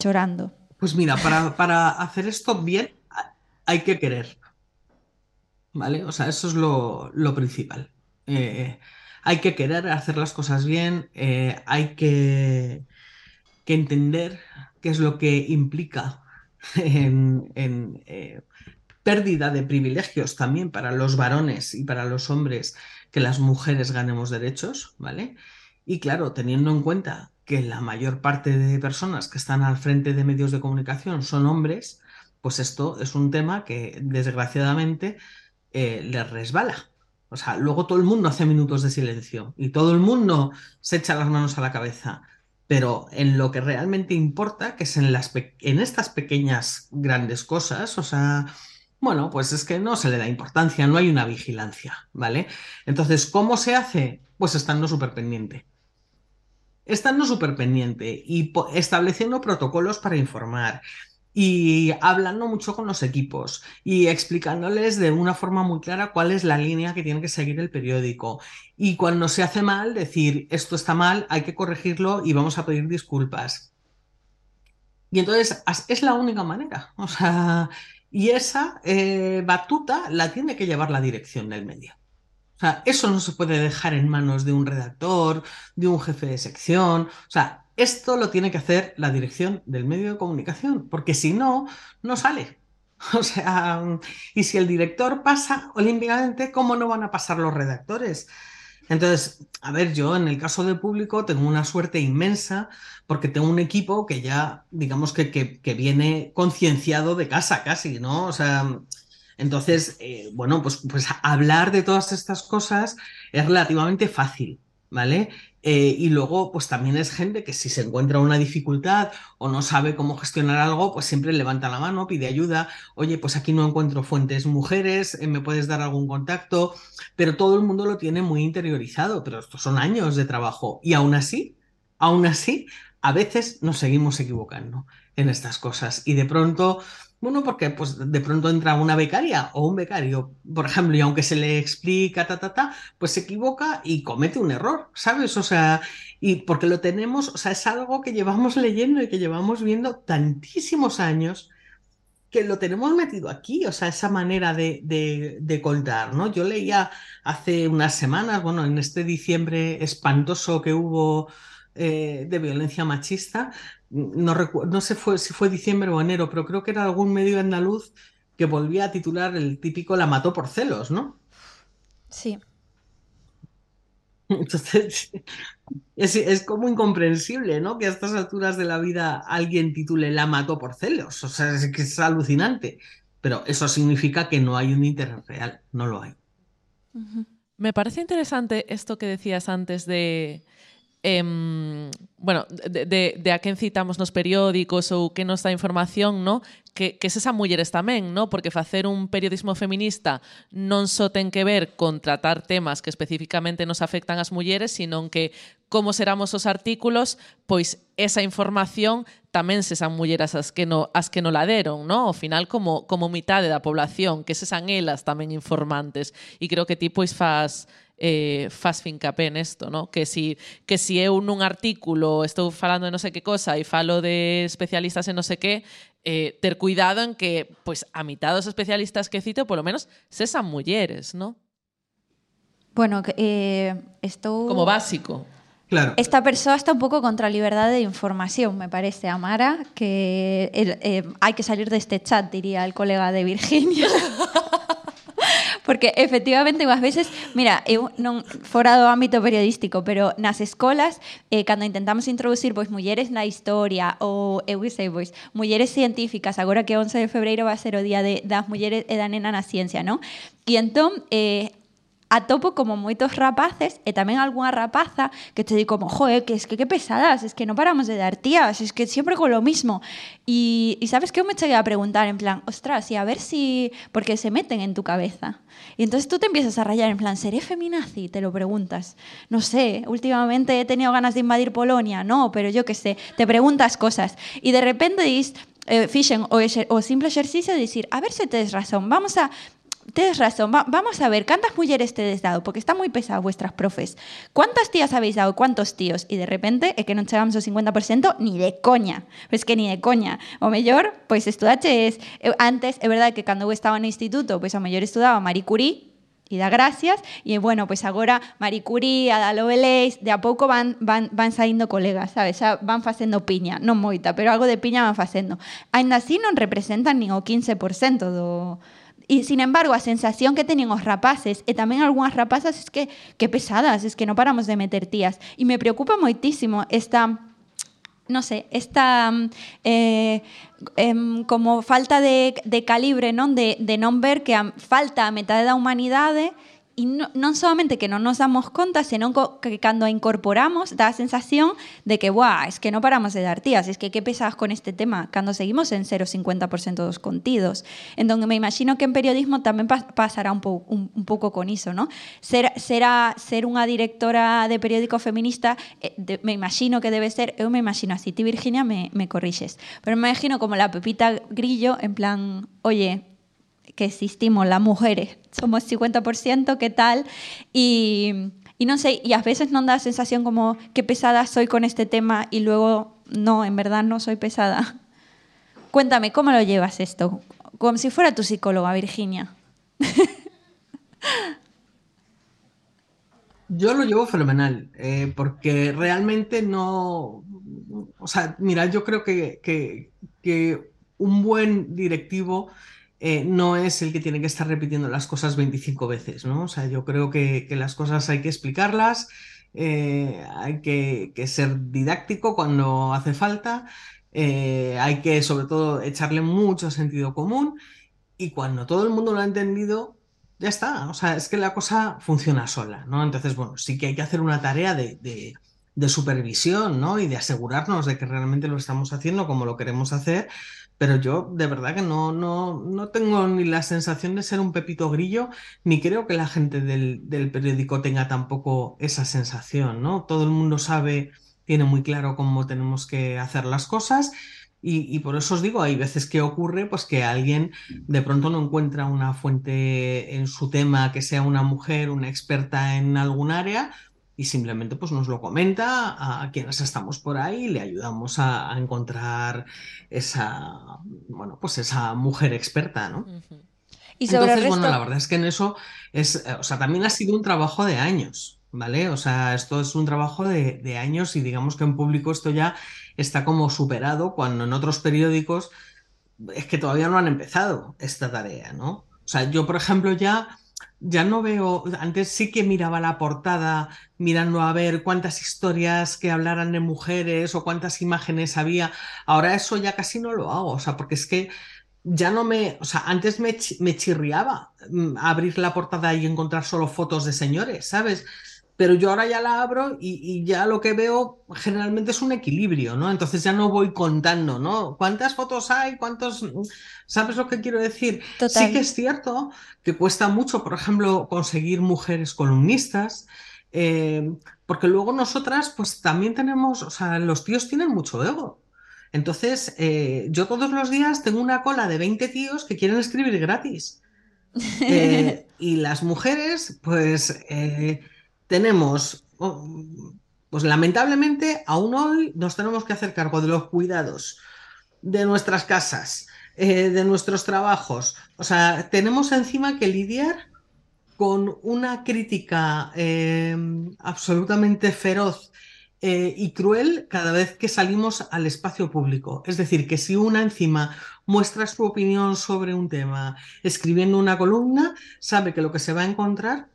Chorando. Pues mira, para, para hacer esto bien hay que querer. ¿Vale? O sea, eso es lo, lo principal. Eh, hay que querer hacer las cosas bien, eh, hay que, que, entender qué es lo que implica *laughs* en, en eh, pérdida de privilegios también para los varones y para los hombres que las mujeres ganemos derechos, ¿vale? Y claro, teniendo en cuenta que la mayor parte de personas que están al frente de medios de comunicación son hombres, pues esto es un tema que desgraciadamente les resbala. O sea, luego todo el mundo hace minutos de silencio y todo el mundo se echa las manos a la cabeza. Pero en lo que realmente importa, que es en, las en estas pequeñas grandes cosas, o sea, bueno, pues es que no se le da importancia, no hay una vigilancia, ¿vale? Entonces, ¿cómo se hace? Pues estando súper pendiente. Estando súper pendiente y estableciendo protocolos para informar, y hablando mucho con los equipos y explicándoles de una forma muy clara cuál es la línea que tiene que seguir el periódico. Y cuando se hace mal, decir, esto está mal, hay que corregirlo y vamos a pedir disculpas. Y entonces es la única manera. O sea, y esa eh, batuta la tiene que llevar la dirección del medio. O sea, eso no se puede dejar en manos de un redactor, de un jefe de sección. O sea, esto lo tiene que hacer la dirección del medio de comunicación, porque si no, no sale. *laughs* O sea, y si el director pasa olímpicamente, ¿cómo no van a pasar los redactores? Entonces, a ver, yo en el caso de público tengo una suerte inmensa porque tengo un equipo que ya, digamos que, que, viene concienciado de casa casi, ¿no? O sea, entonces, eh, bueno, pues, pues hablar de todas estas cosas es relativamente fácil, ¿vale? Eh, y luego, pues también es gente que si se encuentra una dificultad o no sabe cómo gestionar algo, pues siempre levanta la mano, pide ayuda. Oye, pues aquí no encuentro fuentes mujeres, eh, ¿me puedes dar algún contacto? Pero todo el mundo lo tiene muy interiorizado, pero estos son años de trabajo. Y aún así, aún así, a veces nos seguimos equivocando en estas cosas. Y de pronto bueno, porque pues de pronto entra una becaria o un becario, por ejemplo, y aunque se le explica, ta, ta, ta, pues se equivoca y comete un error, ¿sabes? O sea, y porque lo tenemos, o sea, es algo que llevamos leyendo y que llevamos viendo tantísimos años que lo tenemos metido aquí, o sea, esa manera de, de, de contar, ¿no? Yo leía hace unas semanas, bueno, en este diciembre espantoso que hubo eh, de violencia machista, no, no sé fue, si fue diciembre o enero, pero creo que era algún medio andaluz que volvía a titular el típico La mató por celos, ¿no? Sí. *laughs* Entonces, es, es, como incomprensible, ¿no? Que a estas alturas de la vida alguien titule La mató por celos. O sea, es que es alucinante. Pero eso significa que no hay un interés real, no lo hay. Me parece interesante esto que decías antes de eh, bueno, de, de, de a quen citamos nos periódicos ou que nos dá información, no? que, que sesa mulleres tamén, no? porque facer un periodismo feminista non só ten que ver con tratar temas que especificamente nos afectan as mulleres, sino que como seramos os artículos, pois esa información tamén se san mulleras as que no as que no la deron, no? Ao final como como mitade da población que se san elas tamén informantes e creo que ti pois fas eh, faz fincapé nesto, no? que, si, que si eu nun artículo estou falando de non sei que cosa e falo de especialistas en non sei que, eh, ter cuidado en que pois, a mitad dos especialistas que cito, polo menos, sesan mulleres, no? Bueno, eh, estou... Como básico. Claro. Esta persoa está un pouco contra a liberdade de información, me parece, Amara, que eh, eh, hai que salir deste chat, diría el colega de Virginia. *laughs* Porque efectivamente unhas veces, mira, eu non fora do ámbito periodístico, pero nas escolas, eh, cando intentamos introducir pois mulleres na historia ou eu sei, pois mulleres científicas, agora que 11 de febreiro va a ser o día de, das mulleres e da nena na ciencia, non? E entón, eh, atopo como moitos rapaces e tamén algunha rapaza que te di como, joe, que es que que pesadas, es que non paramos de dar tías, es que siempre con lo mismo. Y, y sabes que eu me cheguei a preguntar en plan, ostras, y a ver si... Porque se meten en tu cabeza. Y entonces tú te empiezas a rayar en plan, ¿seré feminazi? Te lo preguntas. No sé, últimamente he tenido ganas de invadir Polonia, no, pero yo qué sé, te preguntas cosas. Y de repente dis, eh, o, simple exercicio de decir, a ver se tedes razón, vamos a Tienes razón. Va vamos a ver, ¿cuántas mulleres tedes dado? Porque está moi pesado vuestras profes. ¿Cuántas tías habéis dado? ¿Cuántos tíos? E de repente é que non chegamos ao 50% ni de coña. Pois que ni de coña. O mellor, pois estudaches... Eu, eh, antes, é verdade que cando eu estaba no instituto, pois o mellor estudaba Marie Curie, e da gracias, e bueno, pois agora Marie Curie, Ada Lovelace, de a pouco van, van, van saindo colegas, sabes? Xa van facendo piña, non moita, pero algo de piña van facendo. Ainda así non representan nin o 15% do, E, sin embargo, a sensación que teñen os rapaces e tamén algunhas rapazas es que que pesadas, es que non paramos de meter tías. E me preocupa moitísimo esta no sé, esta mm, eh, em, como falta de, de calibre, non de, de ver que falta a metade da humanidade e non, non solamente que non nos damos conta, senón co, que cando a incorporamos dá a sensación de que, buah, es que non paramos de dar tías, es que que pesas con este tema, cando seguimos en 0,50% dos contidos. Entón, me imagino que en periodismo tamén pas, pasará un, pou, un, un con iso, ¿no? Ser, será, ser unha directora de periódico feminista, eh, de, me imagino que debe ser, eu me imagino así, ti Virginia me, me corrixes, pero me imagino como la Pepita Grillo, en plan, oye, que existimos las mujeres, somos 50%, ¿qué tal? Y, y no sé, y a veces no da la sensación como qué pesada soy con este tema y luego, no, en verdad no soy pesada. Cuéntame, ¿cómo lo llevas esto? Como si fuera tu psicóloga, Virginia. Yo lo llevo fenomenal, eh, porque realmente no, o sea, mira, yo creo que, que- que un buen directivo eh, no es el que tiene que estar repitiendo las cosas 25 veces, ¿no? O sea, yo creo que, que las cosas hay que explicarlas, eh, hay que, que ser didáctico cuando hace falta, eh, hay que sobre todo echarle mucho sentido común y cuando todo el mundo lo ha entendido, ya está. O sea, es que la cosa funciona sola, ¿no? Entonces, bueno, sí que hay que hacer una tarea de, de- de supervisión, ¿no? Y de asegurarnos de que realmente lo estamos haciendo como lo queremos hacer. Pero yo de verdad que no, no, no tengo ni la sensación de ser un pepito grillo, ni creo que la gente del, del periódico tenga tampoco esa sensación, ¿no? Todo el mundo sabe, tiene muy claro cómo tenemos que hacer las cosas. Y, y por eso os digo, hay veces que ocurre pues que alguien de pronto no encuentra una fuente en su tema que sea una mujer, una experta en algún área y simplemente pues nos lo comenta a quienes estamos por ahí y le ayudamos a, a encontrar esa, bueno, pues esa mujer experta, ¿no? Y sobre Entonces, el bueno, la verdad es que en eso es, eh, o sea, también ha sido un trabajo de años, ¿vale? O sea, esto es un trabajo de, de años y digamos que en público esto ya está como superado cuando en otros periódicos es que todavía no han empezado esta tarea, ¿no? O sea, yo, por ejemplo, ya, ya no veo, antes sí que miraba la portada mirando a ver cuántas historias que hablaran de mujeres o cuántas imágenes había. Ahora eso ya casi no lo hago, o sea, porque es que ya no me, o sea, antes me, me chirriaba mm, abrir la portada y encontrar solo fotos de señores, ¿sabes? Pero yo ahora ya la abro y, y ya lo que veo generalmente es un equilibrio, ¿no? Entonces ya no voy contando, ¿no? ¿Cuántas fotos hay? ¿Cuántos... ¿Sabes lo que quiero decir? Total. Sí que es cierto que cuesta mucho, por ejemplo, conseguir mujeres columnistas, eh, porque luego nosotras pues también tenemos, o sea, los tíos tienen mucho ego. Entonces, eh, yo todos los días tengo una cola de 20 tíos que quieren escribir gratis. *laughs* Eh, y las mujeres, pues eh, tenemos, pues lamentablemente, aún hoy nos tenemos que hacer cargo de los cuidados de nuestras casas, eh, de nuestros trabajos. O sea, tenemos encima que lidiar con una crítica eh, absolutamente feroz eh, y cruel cada vez que salimos al espacio público. Es decir, que si una encima muestra su opinión sobre un tema escribiendo una columna, sabe que lo que se va a encontrar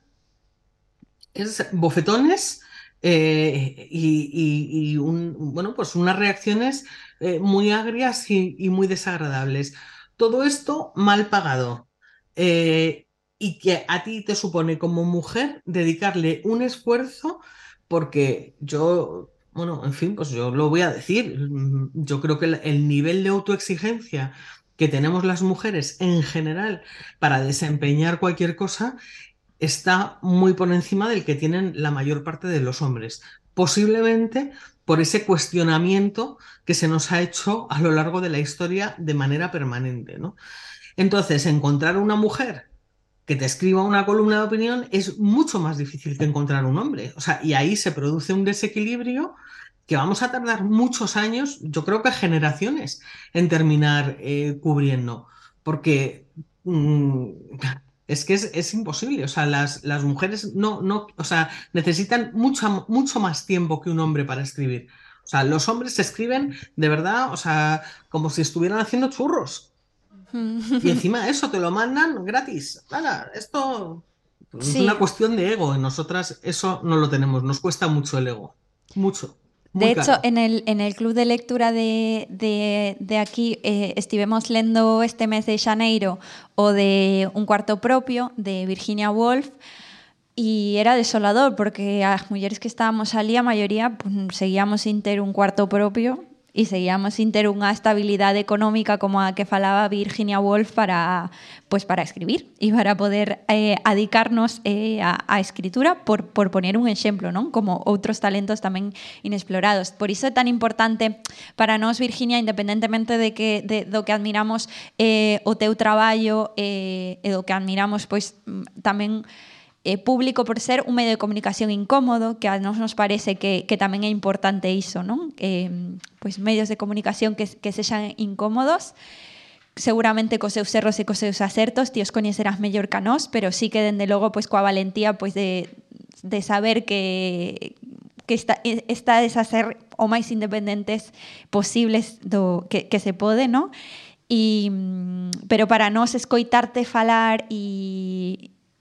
es bofetones eh, y, un- bueno, pues unas reacciones eh, muy agrias y, muy desagradables. Todo esto mal pagado. Eh, y que a ti te supone como mujer dedicarle un esfuerzo porque yo, bueno, en fin, pues yo lo voy a decir. Yo creo que el, el nivel de autoexigencia que tenemos las mujeres en general para desempeñar cualquier cosa está muy por encima del que tienen la mayor parte de los hombres. Posiblemente por ese cuestionamiento que se nos ha hecho a lo largo de la historia de manera permanente, ¿no? Entonces, encontrar una mujer que te escriba una columna de opinión es mucho más difícil que encontrar un hombre. O sea, y ahí se produce un desequilibrio que vamos a tardar muchos años, yo creo que generaciones, en terminar eh, cubriendo. Porque mm, es que es, es imposible. O sea, las, las mujeres no, no, o sea, necesitan mucho, mucho más tiempo que un hombre para escribir. O sea, los hombres escriben de verdad, o sea, como si estuvieran haciendo churros. *laughs* Y encima eso te lo mandan gratis. Nada, esto es Sí. una cuestión de ego. En nosotras eso no lo tenemos. Nos cuesta mucho el ego. Mucho. Muy De hecho, en el, en el club de lectura de, de, de aquí eh, estivemos lendo este mes de Xaneiro o de Un cuarto propio de Virginia Woolf y era desolador porque as mulleres que estábamos ali a maioría pues, seguíamos sin ter un cuarto propio e seguíamos sin ter unha estabilidade económica como a que falaba Virginia Woolf para pues para escribir e para poder eh, adicarnos eh, a, a escritura por, por poner un exemplo, non? Como outros talentos tamén inexplorados. Por iso é tan importante para nós, Virginia, independentemente de que de, do que admiramos eh, o teu traballo eh, e do que admiramos pois mm, tamén eh, público por ser un medio de comunicación incómodo, que a nos nos parece que, que tamén é importante iso, non? Eh, pois medios de comunicación que, que sexan incómodos, seguramente cos seus erros e cos seus acertos, ti os coñecerás mellor que a nós, pero sí que dende logo pois coa valentía pois de, de saber que que está, estades a ser o máis independentes posibles do que, que se pode, no? E, mm, pero para nós escoitarte falar e,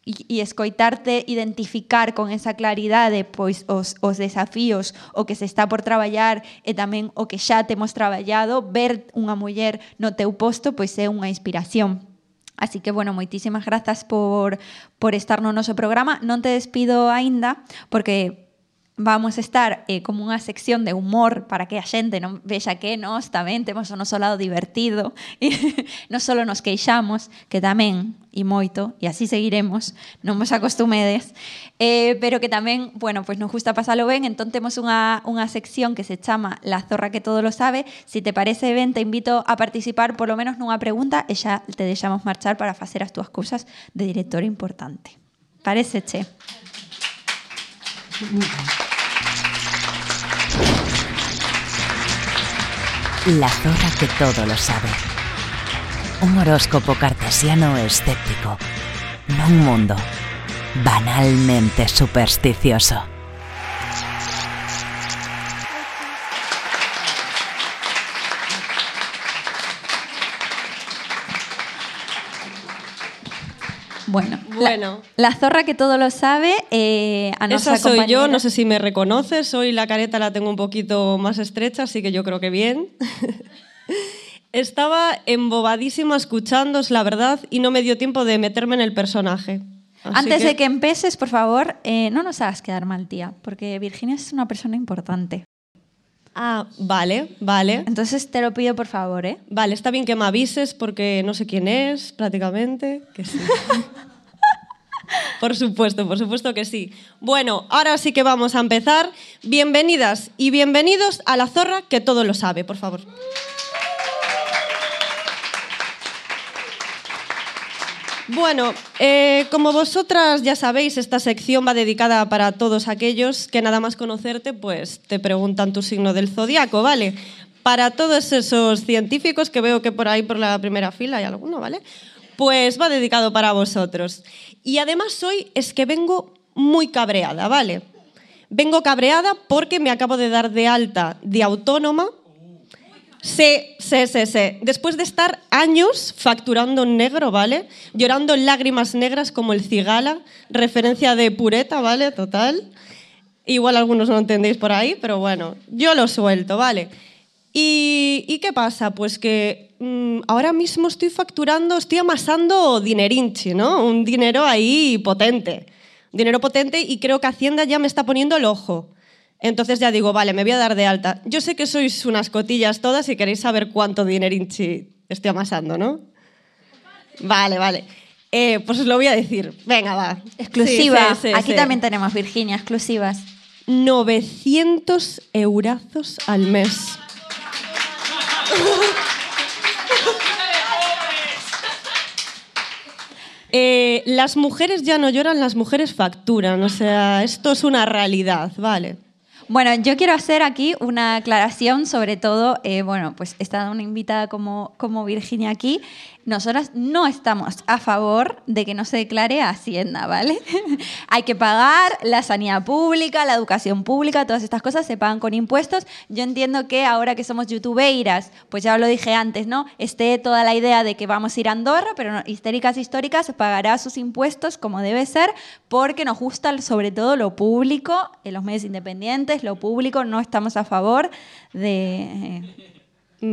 e escoitarte identificar con esa claridade pois os, os desafíos o que se está por traballar e tamén o que xa temos traballado ver unha muller no teu posto pois é unha inspiración Así que, bueno, moitísimas grazas por, por estar no noso programa. Non te despido aínda, porque vamos a estar eh, como unha sección de humor para que a xente non vexa que nós tamén temos o noso lado divertido e non só nos queixamos, que tamén e moito, e así seguiremos, non vos acostumedes, eh, pero que tamén, bueno, pois nos gusta pasalo ben, entón temos unha, unha sección que se chama La zorra que todo lo sabe, si te parece ben, te invito a participar polo menos nunha pregunta. E xa te deixamos marchar para facer as túas cousas de director importante. Parece, che? La zorra que todo lo sabe. Un horóscopo cartesiano escéptico. No un mundo banalmente supersticioso. Bueno, Bueno. La, la zorra que todo lo sabe, eh, a Esa soy yo, no sé si me reconoces, hoy la careta la tengo un poquito más estrecha, así que yo creo que bien. *laughs* Estaba embobadísima escuchándos, la verdad, y no me dio tiempo de meterme en el personaje. Así Antes de que empieces, por favor, eh, no nos hagas quedar mal, tía, porque Virginia es una persona importante. Ah, vale, vale. Entonces te lo pido, por favor, ¿eh? Vale, está bien que me avises porque no sé quién es, prácticamente. Que sí. *laughs* por supuesto, por supuesto que sí. Bueno, ahora sí que vamos a empezar. Bienvenidas y bienvenidos a la zorra que todo lo sabe, por favor. Bueno, eh, como vosotras ya sabéis, esta sección va dedicada para todos aquellos que nada más conocerte, pues te preguntan tu signo del zodiaco, ¿vale? Para todos esos científicos que veo que por ahí por la primera fila hay alguno, ¿vale? Pues va dedicado para vosotros. Y además hoy es que vengo muy cabreada, ¿vale? Vengo cabreada porque me acabo de dar de alta de autónoma Sí, sí, sí, sí. Después de estar años facturando negro, ¿vale? Llorando lágrimas negras como el cigala, referencia de pureta, ¿vale? Total. Igual algunos no entendéis por ahí, pero bueno, yo lo suelto, ¿vale? ¿Y, y qué pasa? Pues que mm, ahora mismo estoy facturando, estoy amasando dinerinchi, ¿no? Un dinero ahí potente. Dinero potente y creo que Hacienda ya me está poniendo el ojo. Entonces ya digo, vale, me voy a dar de alta. Yo sé que sois unas cotillas todas y queréis saber cuánto dinerinchi estoy amasando, ¿no? Vale, vale. Eh, pues os lo voy a decir. Venga, va. Exclusiva. Sí, sí, sí, Aquí también tenemos, Virginia, exclusivas. 900 eurazos al mes. *laughs* Eh, las mujeres ya no lloran, las mujeres facturan. O sea, esto es una realidad, ¿vale? Bueno, yo quiero hacer aquí una aclaración, sobre todo, eh, bueno, pues está una invitada como, como Virginia aquí. Nosotras no estamos a favor de que no se declare Hacienda, ¿vale? *laughs* Hay que pagar la sanidad pública, la educación pública, todas estas cosas se pagan con impuestos. Yo entiendo que ahora que somos youtubeiras, pues ya lo dije antes, ¿no? Esté toda la idea de que vamos a ir a Andorra, pero no, histéricas históricas pagará sus impuestos como debe ser, porque nos gusta sobre todo lo público, en los medios independientes, lo público, no estamos a favor de,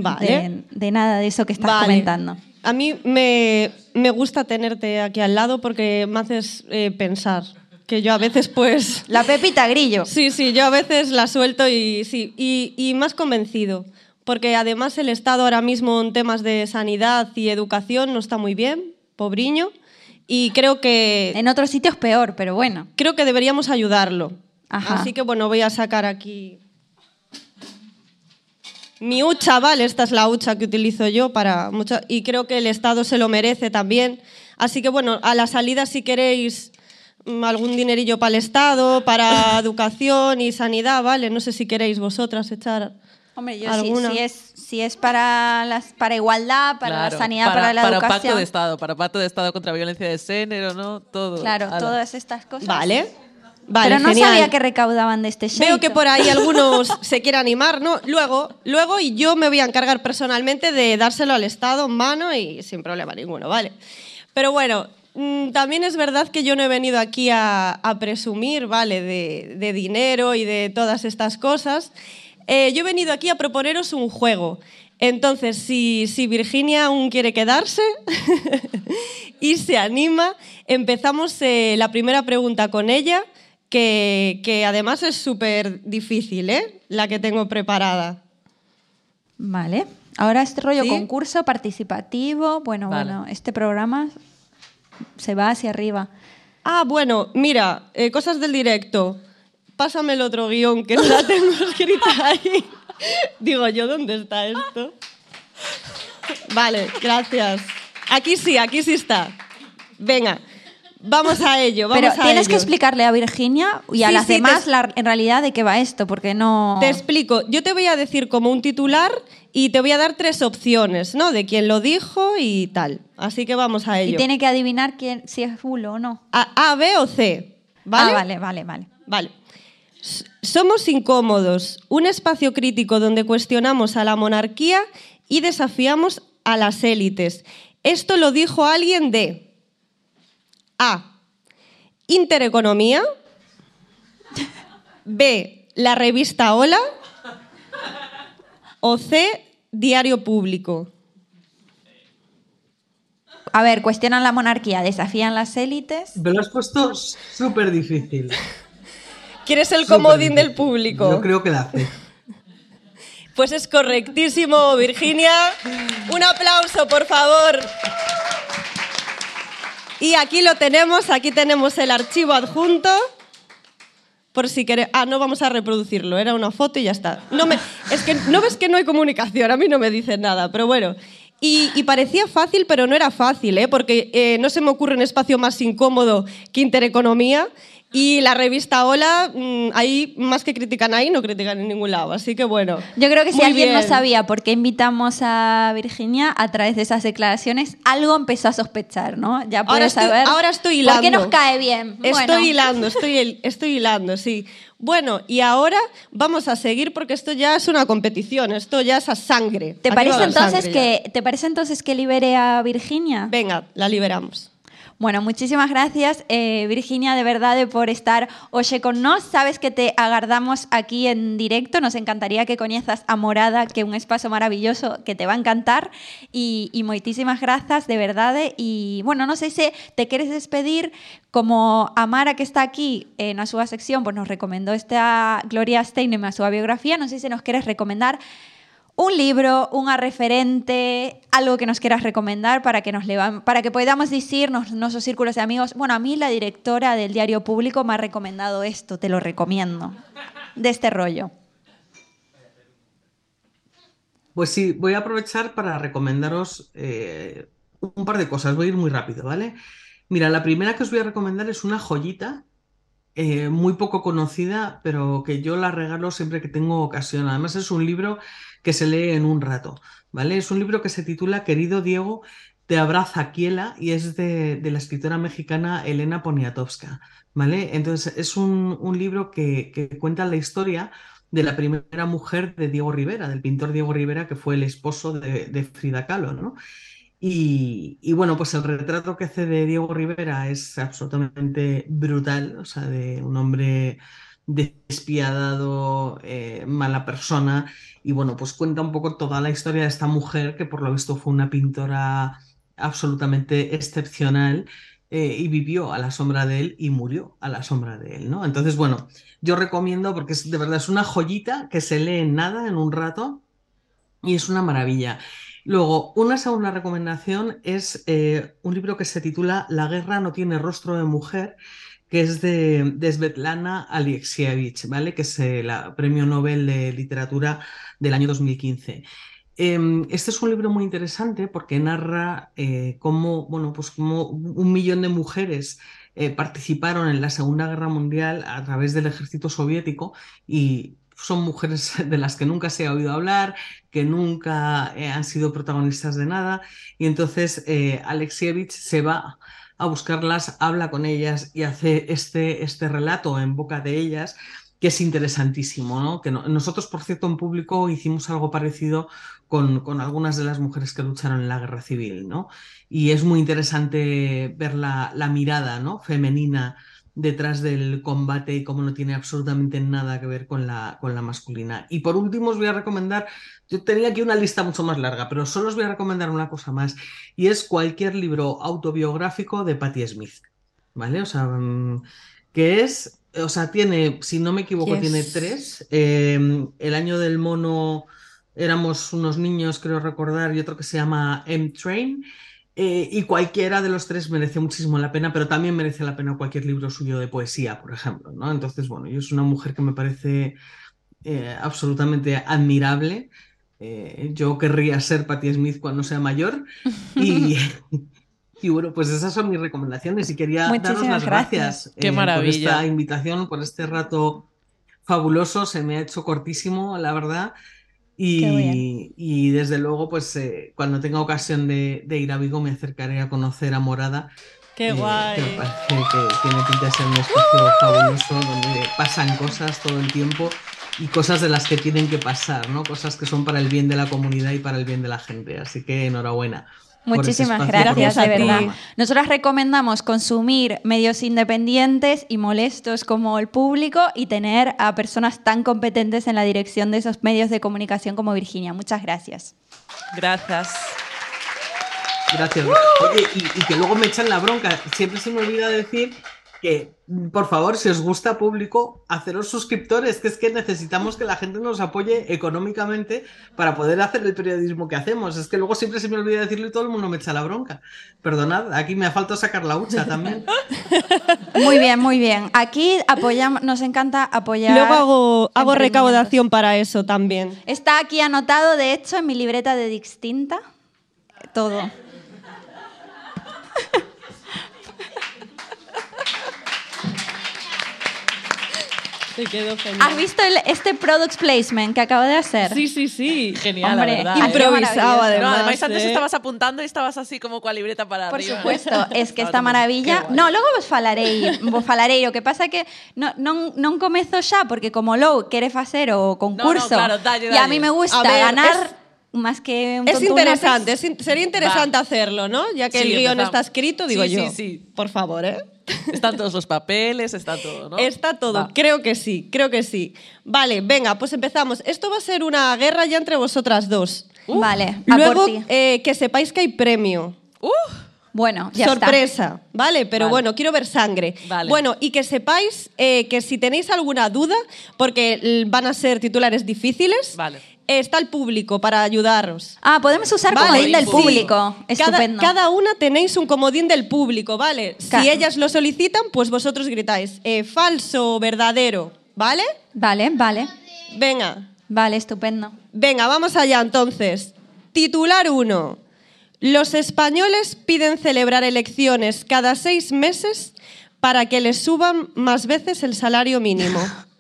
Vale. de, de nada de eso que estás Vale. comentando. A mí me, me gusta tenerte aquí al lado porque me haces eh, pensar. Que yo a veces, pues. *laughs* La Pepita Grillo. *laughs* Sí, sí, yo a veces la suelto y sí. Y, y más convencido. Porque además el Estado ahora mismo en temas de sanidad y educación no está muy bien, pobriño. Y creo que, En otros sitios peor, pero bueno. creo que deberíamos ayudarlo. Ajá. Así que bueno, voy a sacar aquí mi hucha, ¿vale? Esta es la hucha que utilizo yo para mucho, y creo que el Estado se lo merece también. Así que bueno, a la salida si queréis mm, algún dinerillo para el Estado, para *laughs* educación y sanidad, ¿vale? No sé si queréis vosotras echar Hombre, yo si, alguna. si es, si es para, las, para igualdad, para Claro, la sanidad, para, la para educación. pacto de Estado, para pacto de Estado contra violencia de género, ¿no? Todo. Claro, Ala. todas estas cosas. Vale. Vale, pero no genial. sabía que recaudaban de este Veo que por ahí algunos *laughs* se quieren animar, ¿no? Luego, luego y yo me voy a encargar personalmente de dárselo al Estado en mano y sin problema ninguno, ¿vale? Pero bueno, mm, también es verdad que yo no he venido aquí a, a presumir, ¿vale? De, de dinero y de todas estas cosas. Eh, yo he venido aquí a proponeros un juego. Entonces, si, si Virginia aún quiere quedarse *laughs* y se anima, empezamos eh, la primera pregunta con ella, que, que además es súper difícil, ¿eh? La que tengo preparada. Vale. Ahora este rollo ¿Sí? concurso participativo. Bueno, Vale. bueno, este programa se va hacia arriba. Ah, bueno, mira, eh, cosas del directo. Pásame el otro guion que no la *laughs* tengo escrita ahí. Digo yo, ¿dónde está esto? Vale, gracias. Aquí sí, aquí sí está. Venga, vamos a ello. Vamos Pero a tienes que explicarle a Virginia y a Sí, las sí, demás la- en realidad de qué va esto, porque no... Te explico. Yo te voy a decir como un titular y te voy a dar tres opciones, ¿no? De quién lo dijo y tal. Así que vamos a Y ello. tiene que adivinar quién, si es bulo o no. A, A, B o C. ¿Vale? Ah, vale, vale, vale. Vale. Somos incómodos, un espacio crítico donde cuestionamos a la monarquía y desafiamos a las élites. Esto lo dijo alguien de A. Intereconomía. B. La revista Hola. O C. Diario Público. A ver, cuestionan la monarquía, desafían las élites. Me lo has puesto súper difícil. ¿Quieres el Súper comodín del público? Yo creo que la C. Pues es correctísimo, Virginia. Un aplauso, por favor. Y aquí lo tenemos, aquí tenemos el archivo adjunto. Por si queréis. Ah, no vamos a reproducirlo, era una foto y ya está. No me... Es que no ves que no hay comunicación, a mí no me dicen nada, pero bueno. Y, y parecía fácil, pero no era fácil, ¿eh? porque eh, no se me ocurre un espacio más incómodo que Intereconomía. Y la revista Hola, mm, ahí más que critican ahí, no critican en ningún lado. Así que bueno. Yo creo que si alguien no sabía por qué invitamos a Virginia a través de esas declaraciones, algo empezó a sospechar, ¿no? Ya puedo Ahora estoy- saber. ahora estoy ¿Por qué hilando. nos cae bien? Estoy hilando, estoy, hil- *laughs* estoy hilando, sí. Bueno, y ahora vamos a seguir porque esto ya es una competición, esto ya es a sangre. ¿Te parece, entonces ya. que, ¿Te parece entonces que libere a Virginia? Venga, la liberamos. Bueno, muchísimas gracias, eh, Virginia, de verdad, por estar hoy con nos. Sabes que te agardamos aquí en directo. Nos encantaría que coñezas a Morada, que un espacio maravilloso que te va a encantar. Y, y moitísimas grazas, de verdad. Y, bueno, no sé si te quieres despedir como Amara, que está aquí en a súa sección, pues nos recomendó esta Gloria Steinem a súa biografía. Non sei se nos queres recomendar un libro, unha referente, algo que nos quieras recomendar para que nos para que podamos decir nos, nuestros círculos de amigos, bueno, a mí la directora del diario público me ha recomendado esto, te lo recomiendo, de este rollo. Pues sí, voy a aprovechar para recomendaros eh, un par de cosas. Voy a ir muy rápido, ¿vale? Mira, la primera que os voy a recomendar es una joyita eh, muy poco conocida, pero que yo la regalo siempre que tengo ocasión. Además, es un libro que se lee en un rato, ¿vale? Es un libro que se titula Querido Diego, te abraza Kiela y es de, de la escritora mexicana Elena Poniatowska, ¿vale? Entonces, es un, un libro que, que cuenta la historia de la primera mujer de Diego Rivera, del pintor Diego Rivera, que fue el esposo de, de Frida Kahlo, ¿no? Y, y bueno, pues el retrato que hace de Diego Rivera es absolutamente brutal, o sea, de un hombre despiadado, eh, mala persona, y bueno, pues cuenta un poco toda la historia de esta mujer que por lo visto fue una pintora absolutamente excepcional eh, y vivió a la sombra de él y murió a la sombra de él, ¿no? Entonces, bueno, yo recomiendo porque es, de verdad es una joyita que se lee en nada, en un rato, y es una maravilla. Luego, una segunda recomendación es eh, un libro que se titula La guerra no tiene rostro de mujer, que es de, de Svetlana Alexievich, ¿vale? Que es el premio Nobel de Literatura del año 2015. Eh, este es un libro muy interesante porque narra eh, cómo, bueno, pues cómo un millón de mujeres eh, participaron en la Segunda Guerra Mundial a través del ejército soviético y son mujeres *laughs* de las que nunca se ha oído hablar, que nunca eh, han sido protagonistas de nada, y entonces eh, Alexievich se va a buscarlas, habla con ellas y hace este, este relato en boca de ellas que es interesantísimo, ¿no? Que no- nosotros, por cierto, en público hicimos algo parecido con, con algunas de las mujeres que lucharon en la guerra civil, ¿no? Y es muy interesante ver la, la mirada, ¿no? Femenina detrás del combate y cómo no tiene absolutamente nada que ver con la, con la masculina. Y por último os voy a recomendar, yo tenía aquí una lista mucho más larga, pero solo os voy a recomendar una cosa más, y es cualquier libro autobiográfico de Patti Smith, ¿vale? O sea, mm, que es, o sea, tiene, si no me equivoco, Yes. tiene tres. Eh, el año del mono éramos unos niños, creo recordar, y otro que se llama M-Train. Eh, y cualquiera de los tres merece muchísimo la pena, pero también merece la pena cualquier libro suyo de poesía, por ejemplo, ¿no? Entonces, bueno, yo es una mujer que me parece eh, absolutamente admirable. Eh, yo querría ser Patti Smith cuando sea mayor. Y, *laughs* y bueno, pues esas son mis recomendaciones y quería daros Muchísimas las gracias. gracias Qué eh, por maravilla. esta invitación, por este rato fabuloso. Se me ha hecho cortísimo, la verdad. Y, y desde luego, pues eh, cuando tenga ocasión de, de ir a Vigo me acercaré a conocer a Morada. Qué eh, guay. Que me parece que tiene pinta de ser un espacio fabuloso donde pasan cosas todo el tiempo y cosas de las que tienen que pasar, ¿no? Cosas que son para el bien de la comunidad y para el bien de la gente. Así que enhorabuena. Muchísimas gracias, de verdad. Nosotros recomendamos consumir medios independientes y molestos como el público y tener a personas tan competentes en la dirección de esos medios de comunicación como Virginia. Muchas gracias. Gracias. Gracias. Oye, y, y que luego me echan la bronca. Siempre se me olvida decir que, por favor, si os gusta público, haceros suscriptores, que es que necesitamos que la gente nos apoye económicamente para poder hacer el periodismo que hacemos. Es que luego siempre se me olvida decirlo y todo el mundo me echa la bronca. Perdonad, aquí me ha faltado sacar la hucha también. *laughs* Muy bien, muy bien. Aquí apoyamos, nos encanta apoyar. Luego hago, hago recaudación para eso también. Está aquí anotado, de hecho, en mi libreta de Distinta. Todo. *laughs* *laughs* Te quedó ¿Has genial. visto el- este product placement que acabo de hacer? Sí, sí, sí. Genial, Hombre, la verdad. Improvisado, además. No, además antes ¿eh? estabas apuntando y estabas así como cual libreta para Por arriba. supuesto, es que esta maravilla... No, logo vos falarei, vos falarei. O que pasa é que non, non, non comezo xa, porque como Lou quere facer o concurso, claro, dalle, e a dalle. mí me gusta A ver, ganar más que un Es interesante, lápiz. es in- sería interesante hacerlo, ¿no? Ya que Sí, el guion está escrito, digo Sí, yo. sí, sí. Por favor, ¿eh? *laughs* Están todos los papeles, está todo, ¿no? Está todo, Va. creo que sí, creo que sí. Vale, venga, pues empezamos. Esto va a ser una guerra ya entre vosotras dos. Vale, a Luego, por ti. eh, que sepáis que hay premio. Uh, Bueno, ya está. Sorpresa, ¿vale? Pero Vale. bueno, quiero ver sangre. Vale. Bueno, y que sepáis eh, que si tenéis alguna duda, porque van a ser titulares difíciles, Vale. Está el público para ayudaros. Ah, podemos usar Vale, comodín del público. Cada, Estupendo. cada una tenéis un comodín del público, ¿vale? Si ellas lo solicitan, pues vosotros gritáis eh, falso o verdadero, ¿vale? Vale, vale. Venga, Vale, estupendo. venga, vamos allá entonces. Titular 1. Los españoles piden celebrar elecciones cada seis meses para que les suban más veces el salario mínimo. *laughs*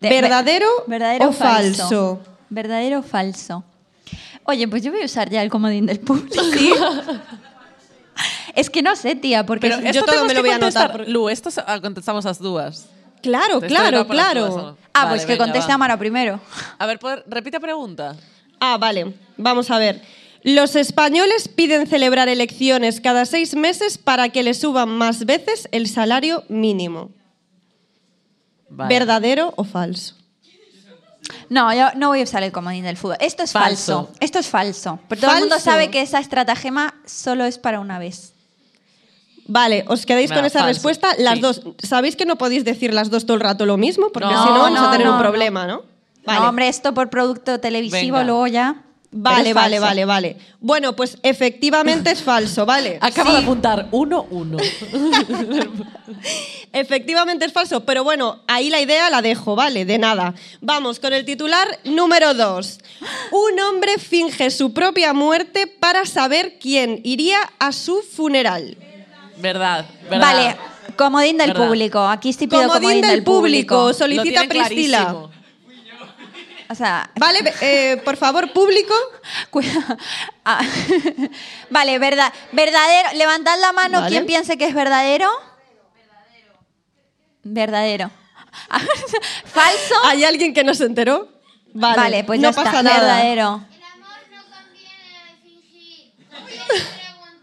De- ¿Verdadero verdadero o falso? Verdadero o falso. Oye, pues yo voy a usar ya el comodín del público. es que no sé, tía, porque... pero yo todo me lo voy a anotar, Lu, esto ah, contestamos las dudas. Claro, claro, claro. Ah, Vale, pues que venga, conteste va. Amara primero. A ver, repite pregunta. Ah, vale. Vamos a ver. Los españoles piden celebrar elecciones cada seis meses para que les suban más veces el salario mínimo. Vale. ¿Verdadero o falso? No, yo no voy a usar el comodín del fútbol. Esto es falso. Falso. Esto es falso. Pero todo el mundo sabe que esa estratagema solo es para una vez. Vale, os quedáis con esa falso. respuesta. Las Sí. dos. ¿Sabéis que no podéis decir las dos todo el rato lo mismo? Porque No, si no vamos no, a tener no, un no. problema, ¿no? Vale. No, hombre, esto por producto televisivo Venga. luego ya... Vale, vale, vale, vale. Bueno, pues efectivamente es falso, ¿vale? *laughs* Acabo Sí, de apuntar uno, uno. *laughs* Efectivamente es falso, pero bueno, ahí la idea la dejo, ¿vale? De nada. Vamos con el titular número 2. Un hombre finge su propia muerte para saber quién iría a su funeral. verdad, verdad. Vale, comodín del Verdad. público. Aquí sí pido Comodín del público, solicita Priscila. clarísimo. O sea, Vale, eh, por favor, público. *laughs* Ah, *laughs* vale, verdad, verdadero. Levantad la mano Vale. quien piense que es verdadero. Verdadero. *laughs* Falso. ¿Hay alguien que no se enteró? Vale, Vale, pues no ya pasa está. nada. Verdadero. El amor no conviene fingir. Conviene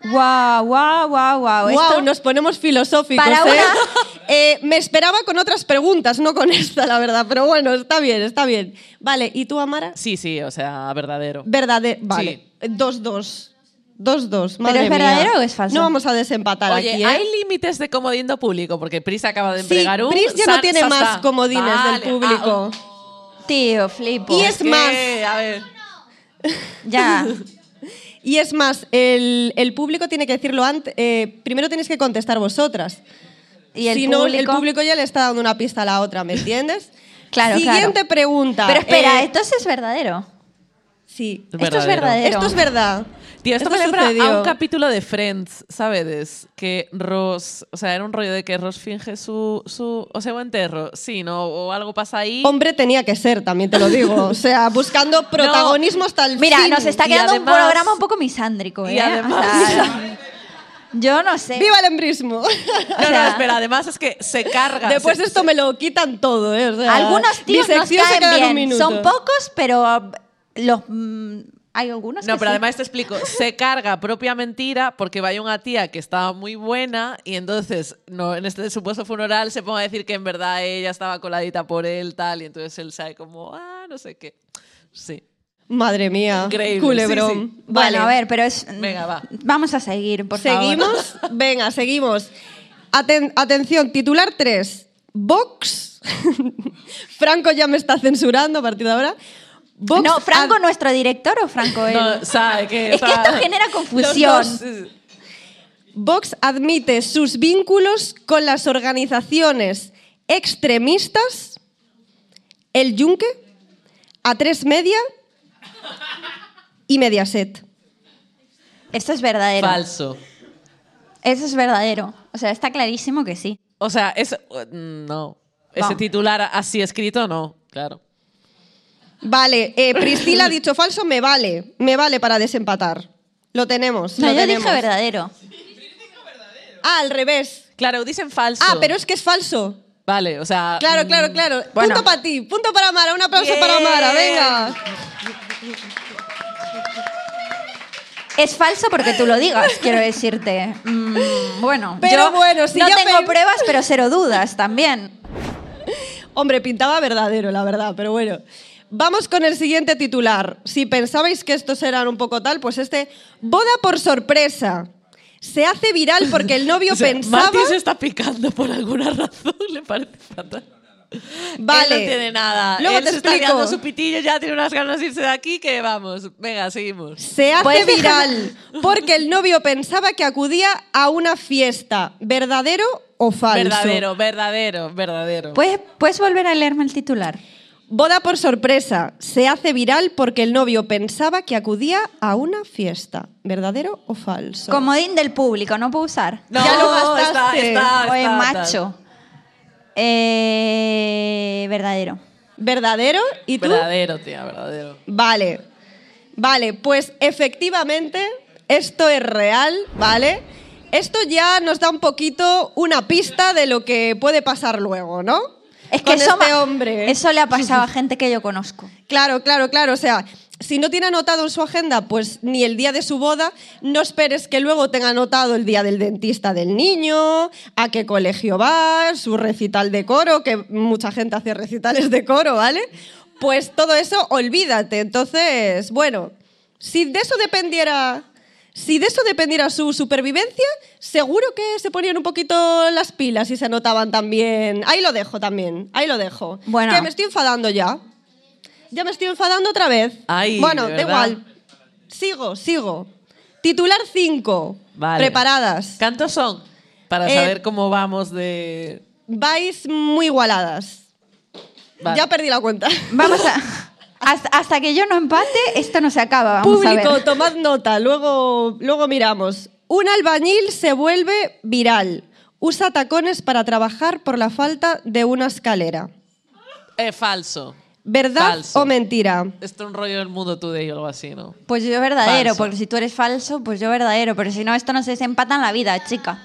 preguntar. Wow, wow, wow, wow. Wow, nos ponemos filosóficos. Para ¿eh? una- Eh, me esperaba con otras preguntas, no con *laughs* esta, la verdad. Pero bueno, está bien, está bien. Vale, ¿y tú, Amara? Sí, sí, o sea, verdadero. Verdadero. Vale. Dos, dos. Dos, dos. Madre es mía. verdadero o es falso? No vamos a desempatar Oye, aquí, ¿eh? ¿hay límites de comodindo público? Porque Pris acaba de Sí, entregar un. Pris ya no tiene más comodines Vale, del público. ah, Tío, flipo. Y es ¿qué? más. A ver. Ya. *laughs* Y es más, el, el público tiene que decirlo antes. eh, primero tenéis que contestar vosotras. Y el si no, el público- público ya le está dando una pista a la otra, ¿me entiendes? *laughs* Claro, Siguiente claro. pregunta. Pero espera, eh, entonces es verdadero. Sí. Esto es verdadero. Esto es verdad. Tío, esto, me lembra sucedió. a un capítulo de Friends, ¿sabes? Que Ross, o sea, era un rollo de que Ross finge su, su o sea, un enterro, sí, ¿no? O algo pasa ahí. Hombre tenía que ser, también te lo digo. *laughs* O sea, buscando protagonismo hasta el Mira, fin. nos está quedando además- un programa un poco misándrico, ¿eh? y además- O sea, *laughs* yo no sé. ¡Viva el embrismo! *laughs* No, no, espera, además es que se carga. Después se- esto me lo quitan todo, ¿eh? O sea, Algunos tíos nos caen bien. Son pocos, pero los mm, hay algunos No, que pero sí. además te explico, se carga propia mentira porque vaya una tía que estaba muy buena y entonces no, en este supuesto funeral se ponga a decir que en verdad ella estaba coladita por él, tal, y entonces él sabe como, ah, no sé qué. Sí. Madre mía. Increíble, Culebrón. sí, sí. Vale. Bueno, a ver, pero es... Venga, va. Vamos a seguir, por favor. Seguimos. *laughs* Venga, seguimos. Aten- atención, titular 3. Vox. *laughs* Franco ya me está censurando a partir de ahora. Vox No, ¿Franco nuestro director o Franco él? No, sabe que. es que esto genera *laughs* confusión. Vox admite sus vínculos con las organizaciones extremistas, El Yunque, A3 Media y Mediaset. Esto es verdadero. Falso. Eso es verdadero. O sea, está clarísimo que sí. O sea, es. No. Ese Vamos. titular así escrito, no, claro. Vale, eh, Priscila ha dicho falso, me vale. Me vale para desempatar. Lo tenemos. No, lo yo tenemos. dije verdadero. Ah, al revés. Claro, dicen falso. Ah, pero es que es falso. Vale, o sea. Claro, mm, claro, claro. Bueno. Punto para ti, punto para Mara, un aplauso Bien. para Mara, venga. Es falso porque tú lo digas, quiero decirte. Mm, bueno, Pero yo bueno, si no ya tengo pruebas, pero cero dudas también. Hombre, pintaba verdadero, la verdad, pero bueno. Vamos con el siguiente titular. Si pensabais que estos eran un poco tal, pues este, boda por sorpresa. Se hace viral porque el novio *laughs* o sea, pensaba... Martín se está picando por alguna razón, *laughs* le parece fatal. Vale. Él no tiene nada. Luego Él te se está explico. liando su pitillo, ya tiene unas ganas de irse de aquí que vamos. Venga, seguimos. Se hace Pues viral porque el novio pensaba que acudía a una fiesta. ¿Verdadero o falso? Verdadero, verdadero, verdadero. ¿Puedes, ¿Puedes volver a leerme el titular? Boda por sorpresa. Se hace viral porque el novio pensaba que acudía a una fiesta. ¿Verdadero o falso? Comodín del público, ¿no puedo usar? no, ya lo está, gastaste. está, Oye, está, macho. Eh, verdadero. ¿Verdadero? ¿Y tú? Verdadero, tía, verdadero. Vale. Vale, pues efectivamente esto es real, ¿vale? Esto ya nos da un poquito una pista de lo que puede pasar luego, ¿no? Es que Con eso, este hombre. eso le ha *laughs* pasado a gente que yo conozco. Claro, claro, claro. O sea, si no tiene anotado en su agenda, pues ni el día de su boda, no esperes que luego tenga anotado el día del dentista del niño, a qué colegio va, su recital de coro, que mucha gente hace recitales de coro, ¿vale? Pues todo eso, olvídate. Entonces, bueno, si de eso dependiera. Si de eso dependiera su supervivencia, seguro que se ponían un poquito las pilas y se anotaban también. Ahí lo dejo también, ahí lo dejo. Bueno. Que me estoy enfadando ya. Ya me estoy enfadando otra vez. Ay, bueno, ¿de da igual. Sigo, sigo. Titular 5. Vale. Preparadas. ¿Cuántos son? Para Eh, saber cómo vamos de. Vais muy igualadas. Vale. Ya perdí la cuenta. Vamos a. *laughs* Hasta, hasta que yo no empate, esto no se acaba. Vamos a Público, ver. tomad nota, luego, luego miramos. Un albañil se vuelve viral. Usa tacones para trabajar por la falta de una escalera. Eh, falso. ¿Verdad Falso. o mentira? Esto es un rollo del mundo today o algo así, ¿no? Pues yo verdadero, Falso. porque si tú eres falso, pues yo verdadero. Pero si no, esto no se desempata en la vida, chica.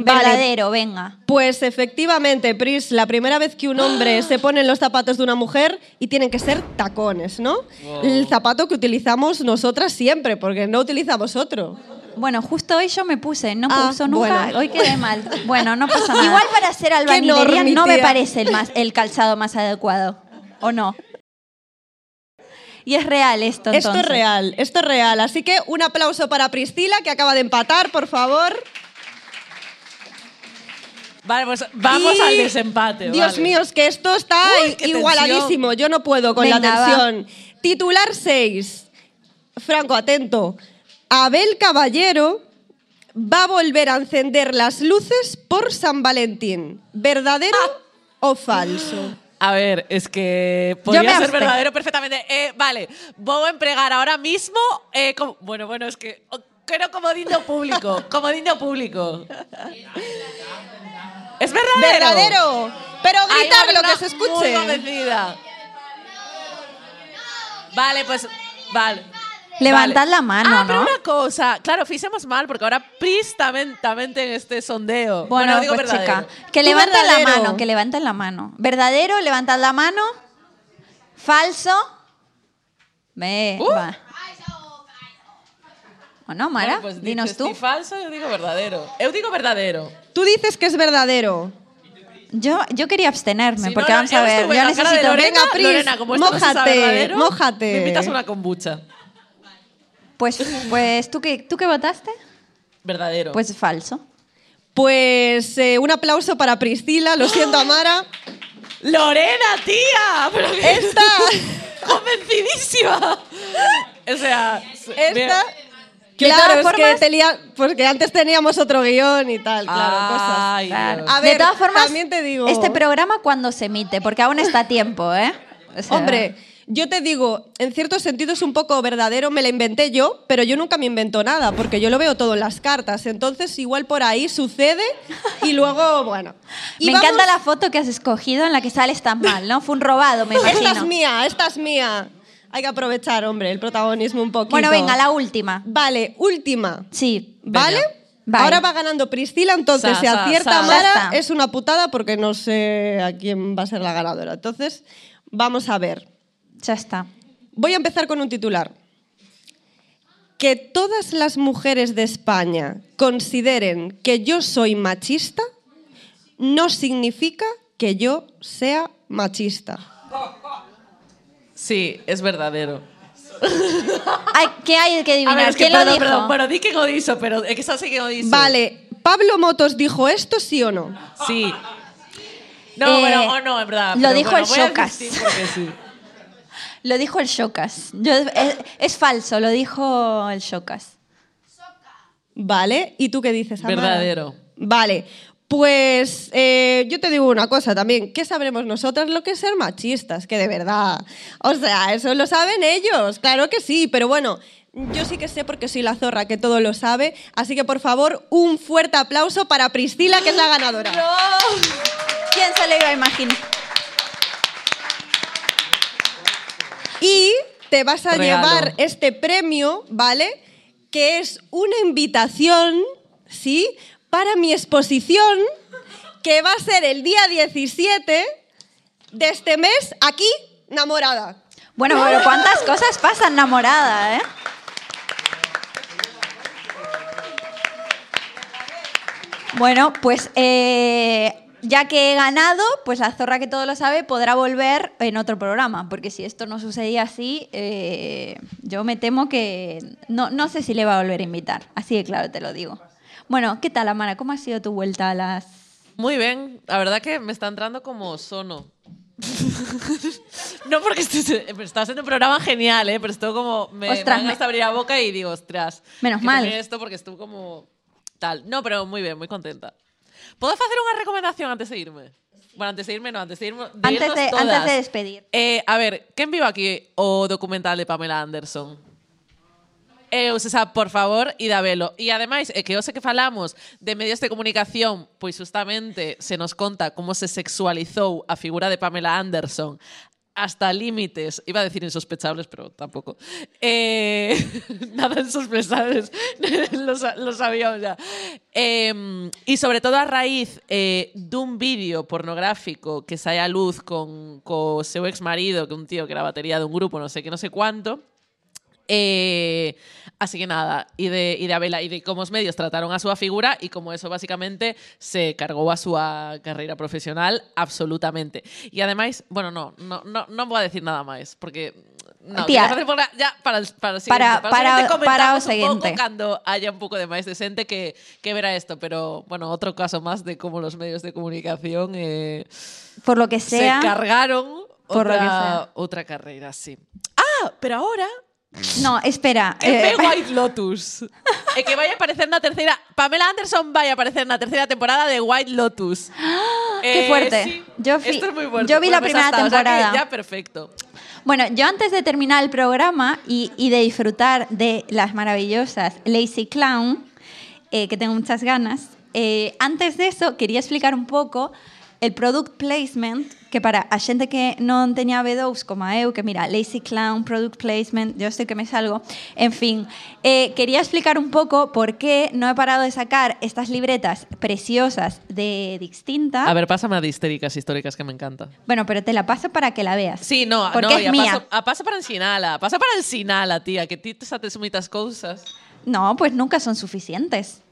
Vale. Verdadero, venga. Pues efectivamente, Pris, la primera vez que un hombre se pone en los zapatos de una mujer y tienen que ser tacones, ¿no? Wow. El zapato que utilizamos nosotras siempre, porque no utilizamos otro. Bueno, justo hoy yo me puse, no Ah, puso nunca, bueno. hoy quedé mal. Bueno, no pasa *laughs* nada. Igual para hacer albañilería no me parece el, más, el calzado más adecuado, ¿o no? Y es real esto, entonces. Esto es real, esto es real. Así que un aplauso para Priscila, que acaba de empatar, por favor. Vale, pues vamos Y, al desempate. Dios vale. mío, es que esto está Uy, igualadísimo. Yo no puedo con la va. tensión. Titular 6. Franco, atento. Abel Caballero va a volver a encender las luces por San Valentín. ¿Verdadero Ah. o falso? A ver, es que podría ser verdadero perfectamente. Eh, vale, voy a empregar ahora mismo. eh, como- bueno, bueno, es que oh, quiero comodín de público. *laughs* comodín de público. *laughs* Es verdadero. ¿Verdadero? Pero Ahí va a gritar haber lo una que se Muy escuche. convencida. Vale, pues. Vale. Levantad Vale. la mano, ah, pero ¿no? una cosa, claro, físemos mal, porque ahora Pris también, también en este sondeo. Bueno, digo pues verdadero. chica, que levanten la mano, que levanten la mano. ¿Verdadero? Levantad la mano. ¿Falso? Ve, Uh. va. ¿O no, Mara? Bueno, pues Dinos tú. falso, yo digo verdadero. Yo digo verdadero. Tú dices que es verdadero. Yo, yo quería abstenerme, Si porque no, vamos a ver, yo necesito... Lorena, Venga, Pris, Lorena, como mójate, mójate. Me invitas a una kombucha. Pues, *laughs* pues ¿tú, qué, ¿tú qué votaste? Verdadero. Pues falso. Pues eh, un aplauso para Priscila, lo siento, Amara. ¡Lorena, tía! Pero que- Esta, *laughs* ¡Convencidísima! O sea... esta. Claro, es que formas- tenía, porque antes teníamos otro guion y tal, claro, Ay, cosas. Dios. A ver, de todas formas, también te digo. este programa cuando se emite, porque aún está a tiempo, ¿eh? O sea, Hombre, yo te digo, en cierto sentido es un poco verdadero, me la inventé yo, pero yo nunca me invento nada, porque yo lo veo todo en las cartas. Entonces, igual por ahí sucede y luego, bueno. *laughs* Y me vamos- encanta la foto que has escogido en la que sales tan mal, ¿no? Fue un robado, me imagino. *laughs* Esta es mía, esta es mía. Hay que aprovechar, hombre, el protagonismo un poquito. Bueno, venga, la última. Vale, última. Sí. ¿Vale? Vale. Ahora va ganando Priscila, entonces Sa, si acierta sa. Mara es una putada porque no sé a quién va a ser la ganadora. Entonces, vamos a ver. Ya está. Voy a empezar con un titular. Que todas las mujeres de España consideren que yo soy machista no significa que yo sea machista. Sí, es verdadero. Ay, ¿Qué hay que A adivinar? ver, es que ¿Quién lo perdón, dijo? perdón. Bueno, di que no diso, pero es que esa sí que no diso. Vale, ¿Pablo Motos dijo esto, sí o no? Sí. No, Eh, bueno, o no, en verdad. lo pero dijo bueno, el Shocas. sí. Lo dijo el Shocas. Yo- es, es falso, lo dijo el Shocas. Vale, ¿y tú qué dices, Amara? Verdadero. Vale, pues eh, yo te digo una cosa también. ¿Qué sabremos nosotras lo que es ser machistas? Que de verdad. O sea, eso lo saben ellos, claro que sí, pero bueno. Yo sí que sé porque soy la zorra que todo lo sabe, así que por favor un fuerte aplauso para Priscila que es la ganadora. ¿Quién se lo iba a imaginar? Y te vas a Regalo. llevar este premio, ¿vale? Que es una invitación, ¿sí? Para mi exposición, que va a ser el día 17 de este mes, aquí, enamorada. Bueno, pero ¿cuántas cosas pasan enamorada, eh? Bueno, pues eh, ya que he ganado, pues la zorra que todo lo sabe podrá volver en otro programa, porque si esto no sucedía así, eh, yo me temo que no, no sé si le va a volver a invitar, así de claro te lo digo. Bueno, ¿qué tal, Amara? ¿Cómo ha sido tu vuelta a las... Muy bien. La verdad que me está entrando como sono. *laughs* no porque esté, pero está siendo un programa genial, ¿eh? pero estuvo como. Me, Ostras, me abrir la boca y digo, ostras. Menos mal. esto porque estuvo como. Tal. No, pero muy bien, muy contenta. ¿Puedo facer unha recomendación antes de irme? Bueno, antes de irme, no, antes de irme. De antes, de, todas. antes de despedir. Eh, a ver, quen vive aquí o documental de Pamela Anderson? Eh, se por favor, id a velo. E ademais, é eh, que eu sei que falamos de medios de comunicación, pois justamente se nos conta como se sexualizou a figura de Pamela Anderson hasta límites, iba a decir insospechables, pero tampoco. Eh, *laughs* nada insospechables, *laughs* lo, lo sabíamos ya. Eh, y sobre todo a raíz eh, dun vídeo pornográfico que sae a luz con co seu ex marido, que un tío que era batería dun grupo, non sei que non sei cuánto, Eh, así que nada, y de, y de Abela y de cómo os medios trataron a su figura y como eso básicamente se cargó a su carrera profesional absolutamente. Y además, bueno, no, no, no, no voy a decir nada más porque no, Tía. por- ya para el, para el siguiente, Para- para, para- para o un siguiente. pouco cando haya un pouco de máis decente que, que verá esto, pero bueno, otro caso más de cómo los medios de comunicación eh, Por lo que sea... se cargaron Por lo otra, que sea. otra carrera, sí. Ah, pero ahora No, espera. eh, *laughs* White Lotus. e que vai aparecer na terceira... Pamela Anderson vai aparecer na terceira temporada de White Lotus. ¡Qué Eh, fuerte! sí. Yo fui- Esto es muy fuerte. yo vi la pues primera hasta, o sea que temporada. ya perfecto. Bueno, yo antes de terminar el programa y, y de disfrutar de las maravillosas Lazy Clown, eh, que tengo muchas ganas, eh, antes de eso quería explicar un pouco el product placement que para a xente que non teña B2 como a eu, que mira, Lazy Clown, product placement, yo estoy que me salgo, en fin, eh, quería explicar un poco por qué no he parado de sacar estas libretas preciosas de Distinta. A ver, pásame a de histéricas históricas que me encanta. Bueno, pero te la paso para que la veas. Sí, no, porque no, es a mía. paso, a paso para ensinala. Pasa para ensinala, tía, que ti te sates moitas cousas. No, pues nunca son suficientes.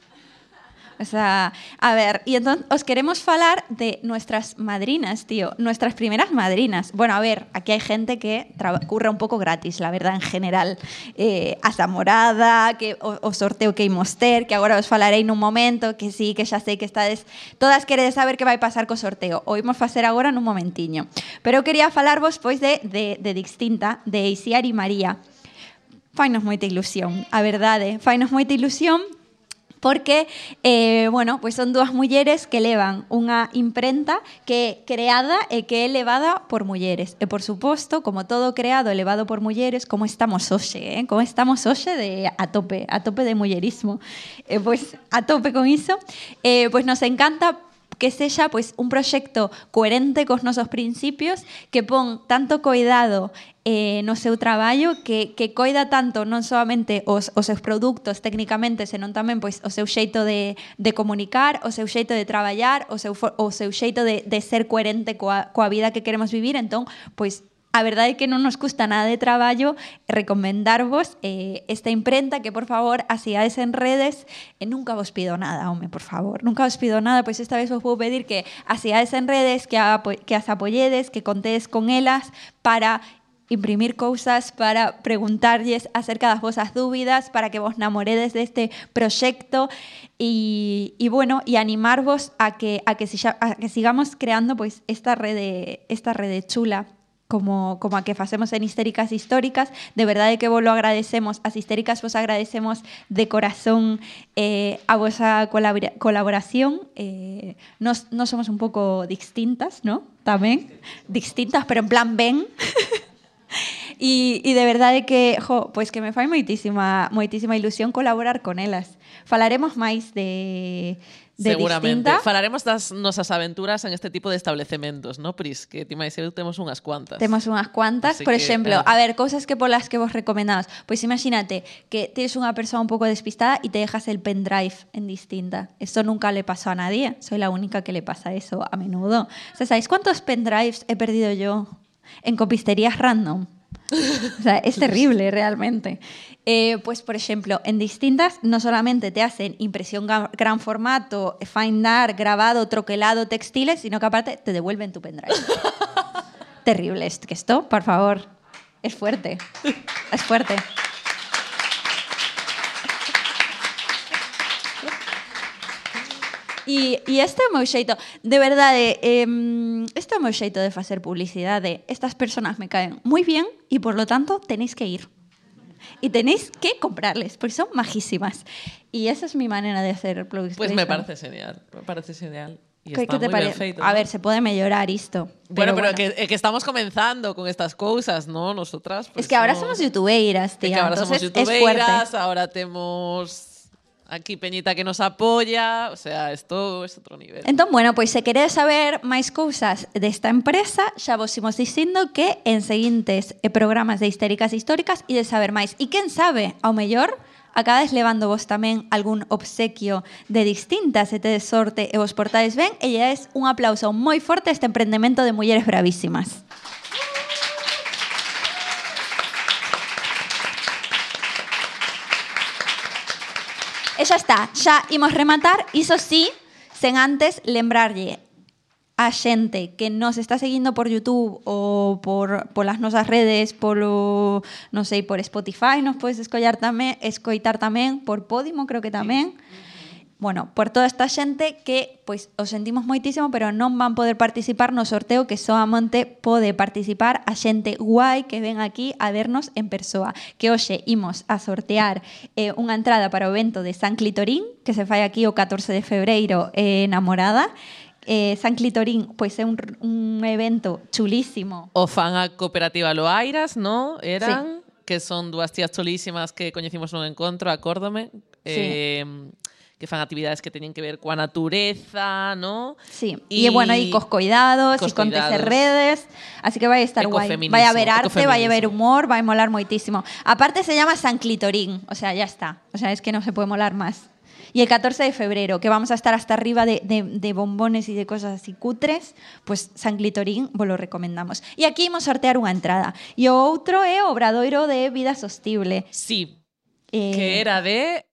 O sea, a ver, y entonces os queremos falar de nuestras madrinas, tío, nuestras primeras madrinas. Bueno, a ver, aquí hay gente que curra un pouco gratis, la verdad, en general. Eh, a que o, sorteo que imos ter, que agora os falarei nun momento, que sí, que xa sei que estades... Todas queredes saber que vai pasar co sorteo. O imos facer agora nun momentiño. Pero quería falarvos, pois, de, de, de Distinta, de Isiar e María. Fainos moita ilusión, a verdade. Fainos moita ilusión porque eh, bueno, pois son dúas mulleres que levan unha imprenta que é creada e que é levada por mulleres. E por suposto, como todo creado e levado por mulleres, como estamos hoxe, eh? como estamos hoxe de a tope, a tope de mullerismo. Eh, pois a tope con iso, eh, pois nos encanta que sexa pois un proxecto coherente cos nosos principios que pon tanto coidado eh, no seu traballo que, que coida tanto non solamente os, os seus produtos técnicamente, senón tamén pois o seu xeito de, de comunicar, o seu xeito de traballar, o seu, o de, ser coherente coa, coa vida que queremos vivir, entón, pois A verdade é que non nos custa nada de traballo recomendarvos eh, esta imprenta que, por favor, asigades en redes. E nunca vos pido nada, home, por favor. Nunca vos pido nada, pois esta vez vos vou pedir que asigades en redes, que, que as apoyedes, que contedes con elas para imprimir cousas para preguntarlles acerca das vosas dúbidas, para que vos namoredes deste proxecto. E, e bueno, e animarvos a que a que, a que sigamos creando pois esta rede esta rede chula como, como a que facemos en Histéricas Históricas. De verdade que vos lo agradecemos. As Histéricas vos agradecemos de corazón eh, a vosa colabora colaboración. Eh, nos, nos somos un pouco distintas, ¿no? Tamén. Distintas, pero en plan ben. E, e de verdade que, jo, pois que me fai moitísima, moitísima ilusión colaborar con elas. Falaremos máis de, de Seguramente. distinta. Falaremos das nosas aventuras en este tipo de establecementos, ¿no, Pris? Que ti máis eu temos unhas cuantas. Temos unhas cuantas, Así por que, exemplo, eh. a ver, cousas que polas que vos recomendamos. Pois imagínate que tienes unha persoa un pouco despistada e te dejas el pendrive en distinta. Esto nunca le pasó a nadie. Soy la única que le pasa eso a menudo. O sea, ¿sabéis cuántos pendrives he perdido yo en copisterías random? O sea, es *laughs* terrible realmente. Eh, pues, por ejemplo, en distintas no solamente te hacen impresión gran formato, fine art, grabado, troquelado, textiles, sino que aparte te devuelven tu pendrive. *laughs* terrible es que esto, por favor, es fuerte. Es fuerte. E, e este é o meu xeito, de verdade, eh, este é o meu xeito de. Estas personas me caen moi bien e, por lo tanto, tenéis que ir. Y tenéis que comprarles, porque son majísimas. Y esa es mi manera de hacer publicidad. Pues me parece genial, me parece genial. Y ¿Qué, está qué te feito, A ver, se puede mellorar isto. Bueno, pero, Que, eh, que estamos comenzando con estas cousas, ¿no? Nosotras. pues, es que ahora no- somos youtubeiras, Es tía. que ahora somos es youtubeiras, ahora tenemos aquí Peñita que nos apoya, o sea, esto es otro nivel. Entón, bueno, pois se queredes saber máis cousas desta empresa, xa vos imos dicindo que en seguintes eh, programas de Histéricas Históricas e de saber máis. E quen sabe, ao mellor, acabades levando vos tamén algún obsequio de distintas e tedes sorte e vos portades ben e lle dades un aplauso moi forte a este emprendemento de mulleres bravísimas. E xa está, xa imos rematar, iso sí, sen antes lembrarlle a xente que nos está seguindo por YouTube ou por polas nosas redes, polo, non sei, por Spotify, nos podes escollar tamén, escoitar tamén, por Podimo creo que tamén. Bueno, por toda esta xente que pois os sentimos moitísimo, pero non van poder participar no sorteo que soamente pode participar a xente guai que ven aquí a vernos en persoa. Que hoxe imos a sortear eh, unha entrada para o evento de San Clitorín, que se fai aquí o 14 de febreiro eh, na Morada. Eh, San Clitorín, pois é un, un evento chulísimo. O fan a cooperativa Loairas, ¿no? Eran, que son dúas tías cholísimas que coñecimos nun encontro, acórdome, Sí. eh, que fan actividades que teñen que ver coa natureza, ¿no? Sí, Y- e bueno, aí cos coidados, e Cos con coidados. redes, así que vai a estar guai. Ecofeminismo, Vai a haber arte, vai a haber ecofeminismo. humor, vai molar moitísimo. Aparte se llama San Clitorín, o sea, ya está. O sea, es que no se puede molar más. Y el 14 de febrero, que vamos a estar hasta arriba de, de, de bombones y de cosas así cutres, pues San Clitorín vos lo recomendamos. E aquí imos sortear unha entrada. E o outro é o Obradoiro de Vida Sostible. Sí, Eh, que era de...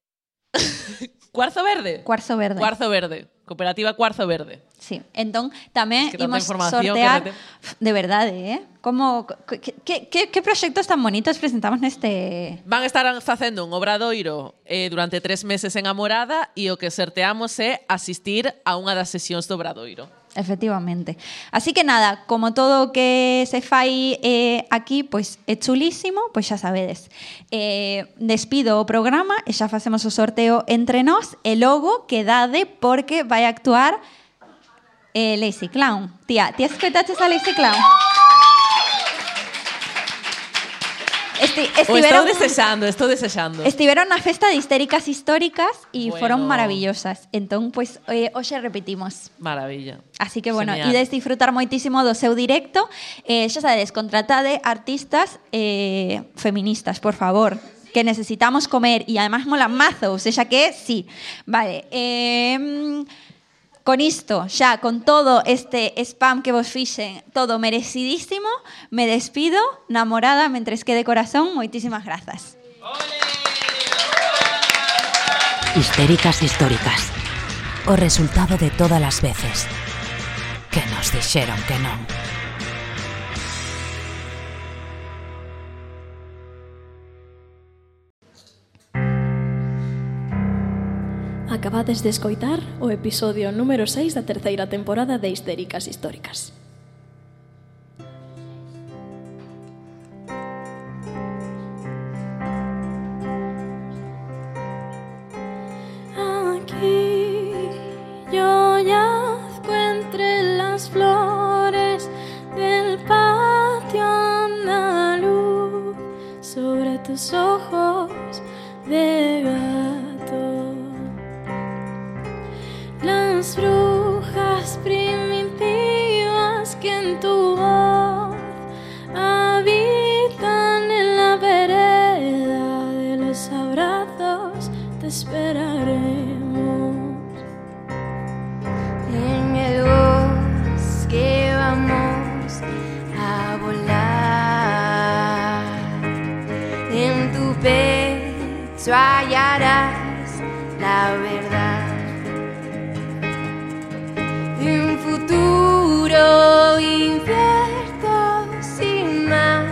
*laughs* Cuarzo Verde. Cuarzo Verde. Cuarzo Verde. Cooperativa Cuarzo Verde. Sí, entón tamén es que imos sortear que de verdade, eh? Como que, que, que proxectos tan bonitos presentamos neste Van a estar facendo un obradoiro eh, durante tres meses en Amorada e o que sorteamos é asistir a unha das sesións do obradoiro. Efectivamente. Así que nada, como todo que se fai eh, aquí, pois é chulísimo, pois xa sabedes. Eh, despido o programa e xa facemos o sorteo entre nós e logo quedade porque vai actuar eh, Lazy Clown. Tía, ti escoitaches a Lazy Clown? Esti, O estou estiveron, desexando, estou desexando. estiveron na festa de histéricas históricas e Bueno. foron maravillosas. Entón, pois, eh, hoxe repetimos. Maravilla. Así que, bueno, Genial. ides disfrutar moitísimo do seu directo. Eh, xa sabedes, contratade artistas eh, feministas, por favor que necesitamos comer e además mola mazo, o sea que sí. Vale, eh, con isto, xa, con todo este spam que vos fixen, todo merecidísimo, me despido, namorada, mentres que de corazón, moitísimas grazas. Histéricas históricas. O resultado de todas as veces que nos dixeron que non. Acabades de escoitar o episodio número 6 da terceira temporada de Histéricas Históricas. tus ojos de pecho hallarás la verdad. Un futuro incierto sin más.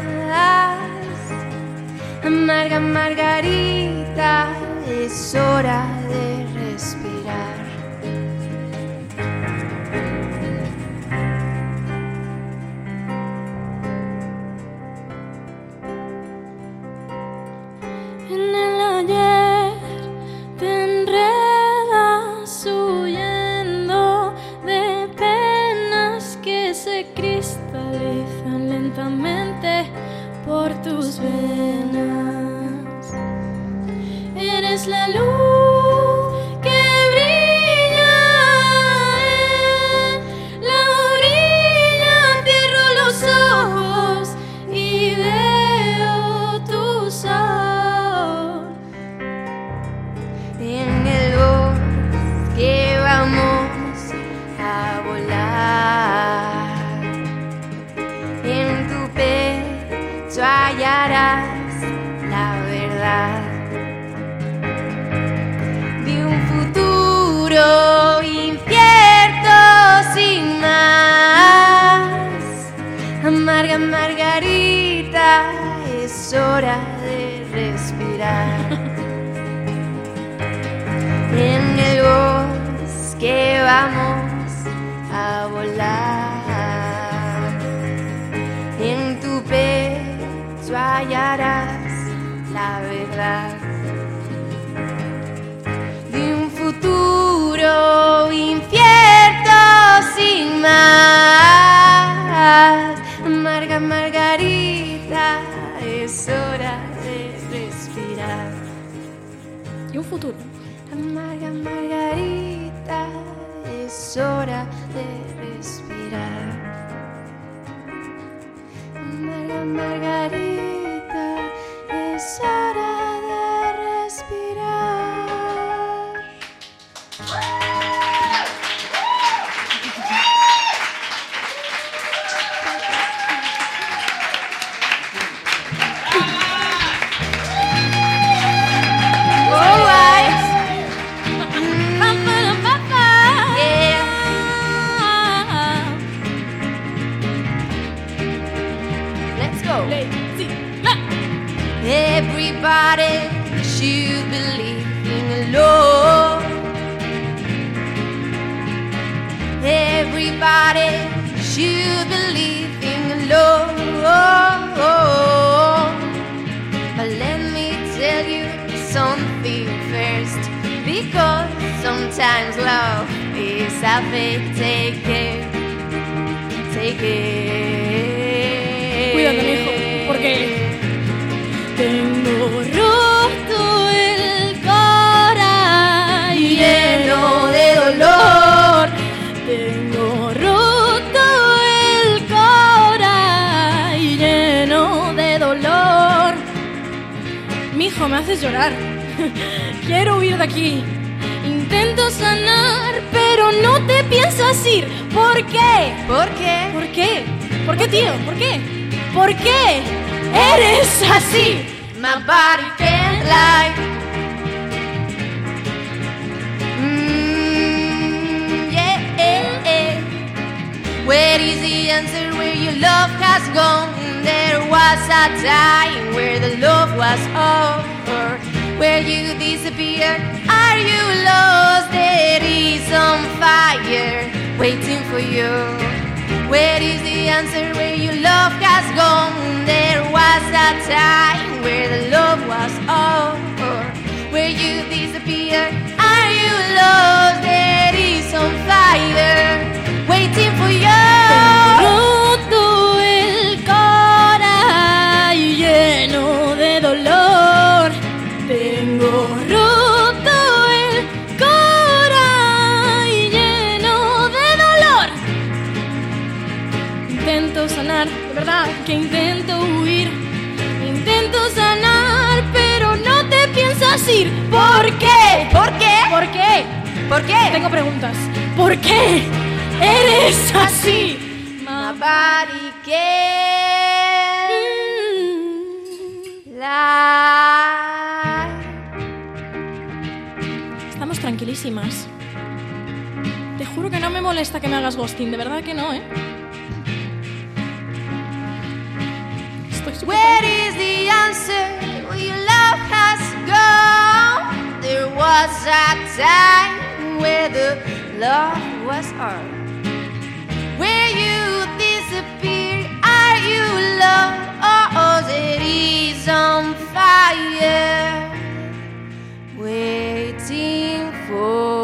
Amarga margarita, es hora is the answer where your love has gone? There was a time where the love was over. Where you disappeared, are you lost? There is on fire waiting for you. Where is the answer where your love has gone? There was a time where the love was over. Where you disappeared, are you lost? There is on fire waiting for you. Roto el corazón lleno de dolor. Tengo roto el corazón lleno de dolor. Intento sanar, de verdad que intento huir. Intento sanar, pero no te piensas ir. ¿Por qué? ¿Por qué? ¿Por qué? ¿Por qué? Tengo preguntas. ¿Por qué eres así? My body can't lie. Estamos tranquilísimas. Te juro que no me molesta que me hagas ghosting, de verdad que no, ¿eh? Estoy súper Where is the answer where your love has gone? There was a time where the love was on. Oh, oh is on fire, waiting for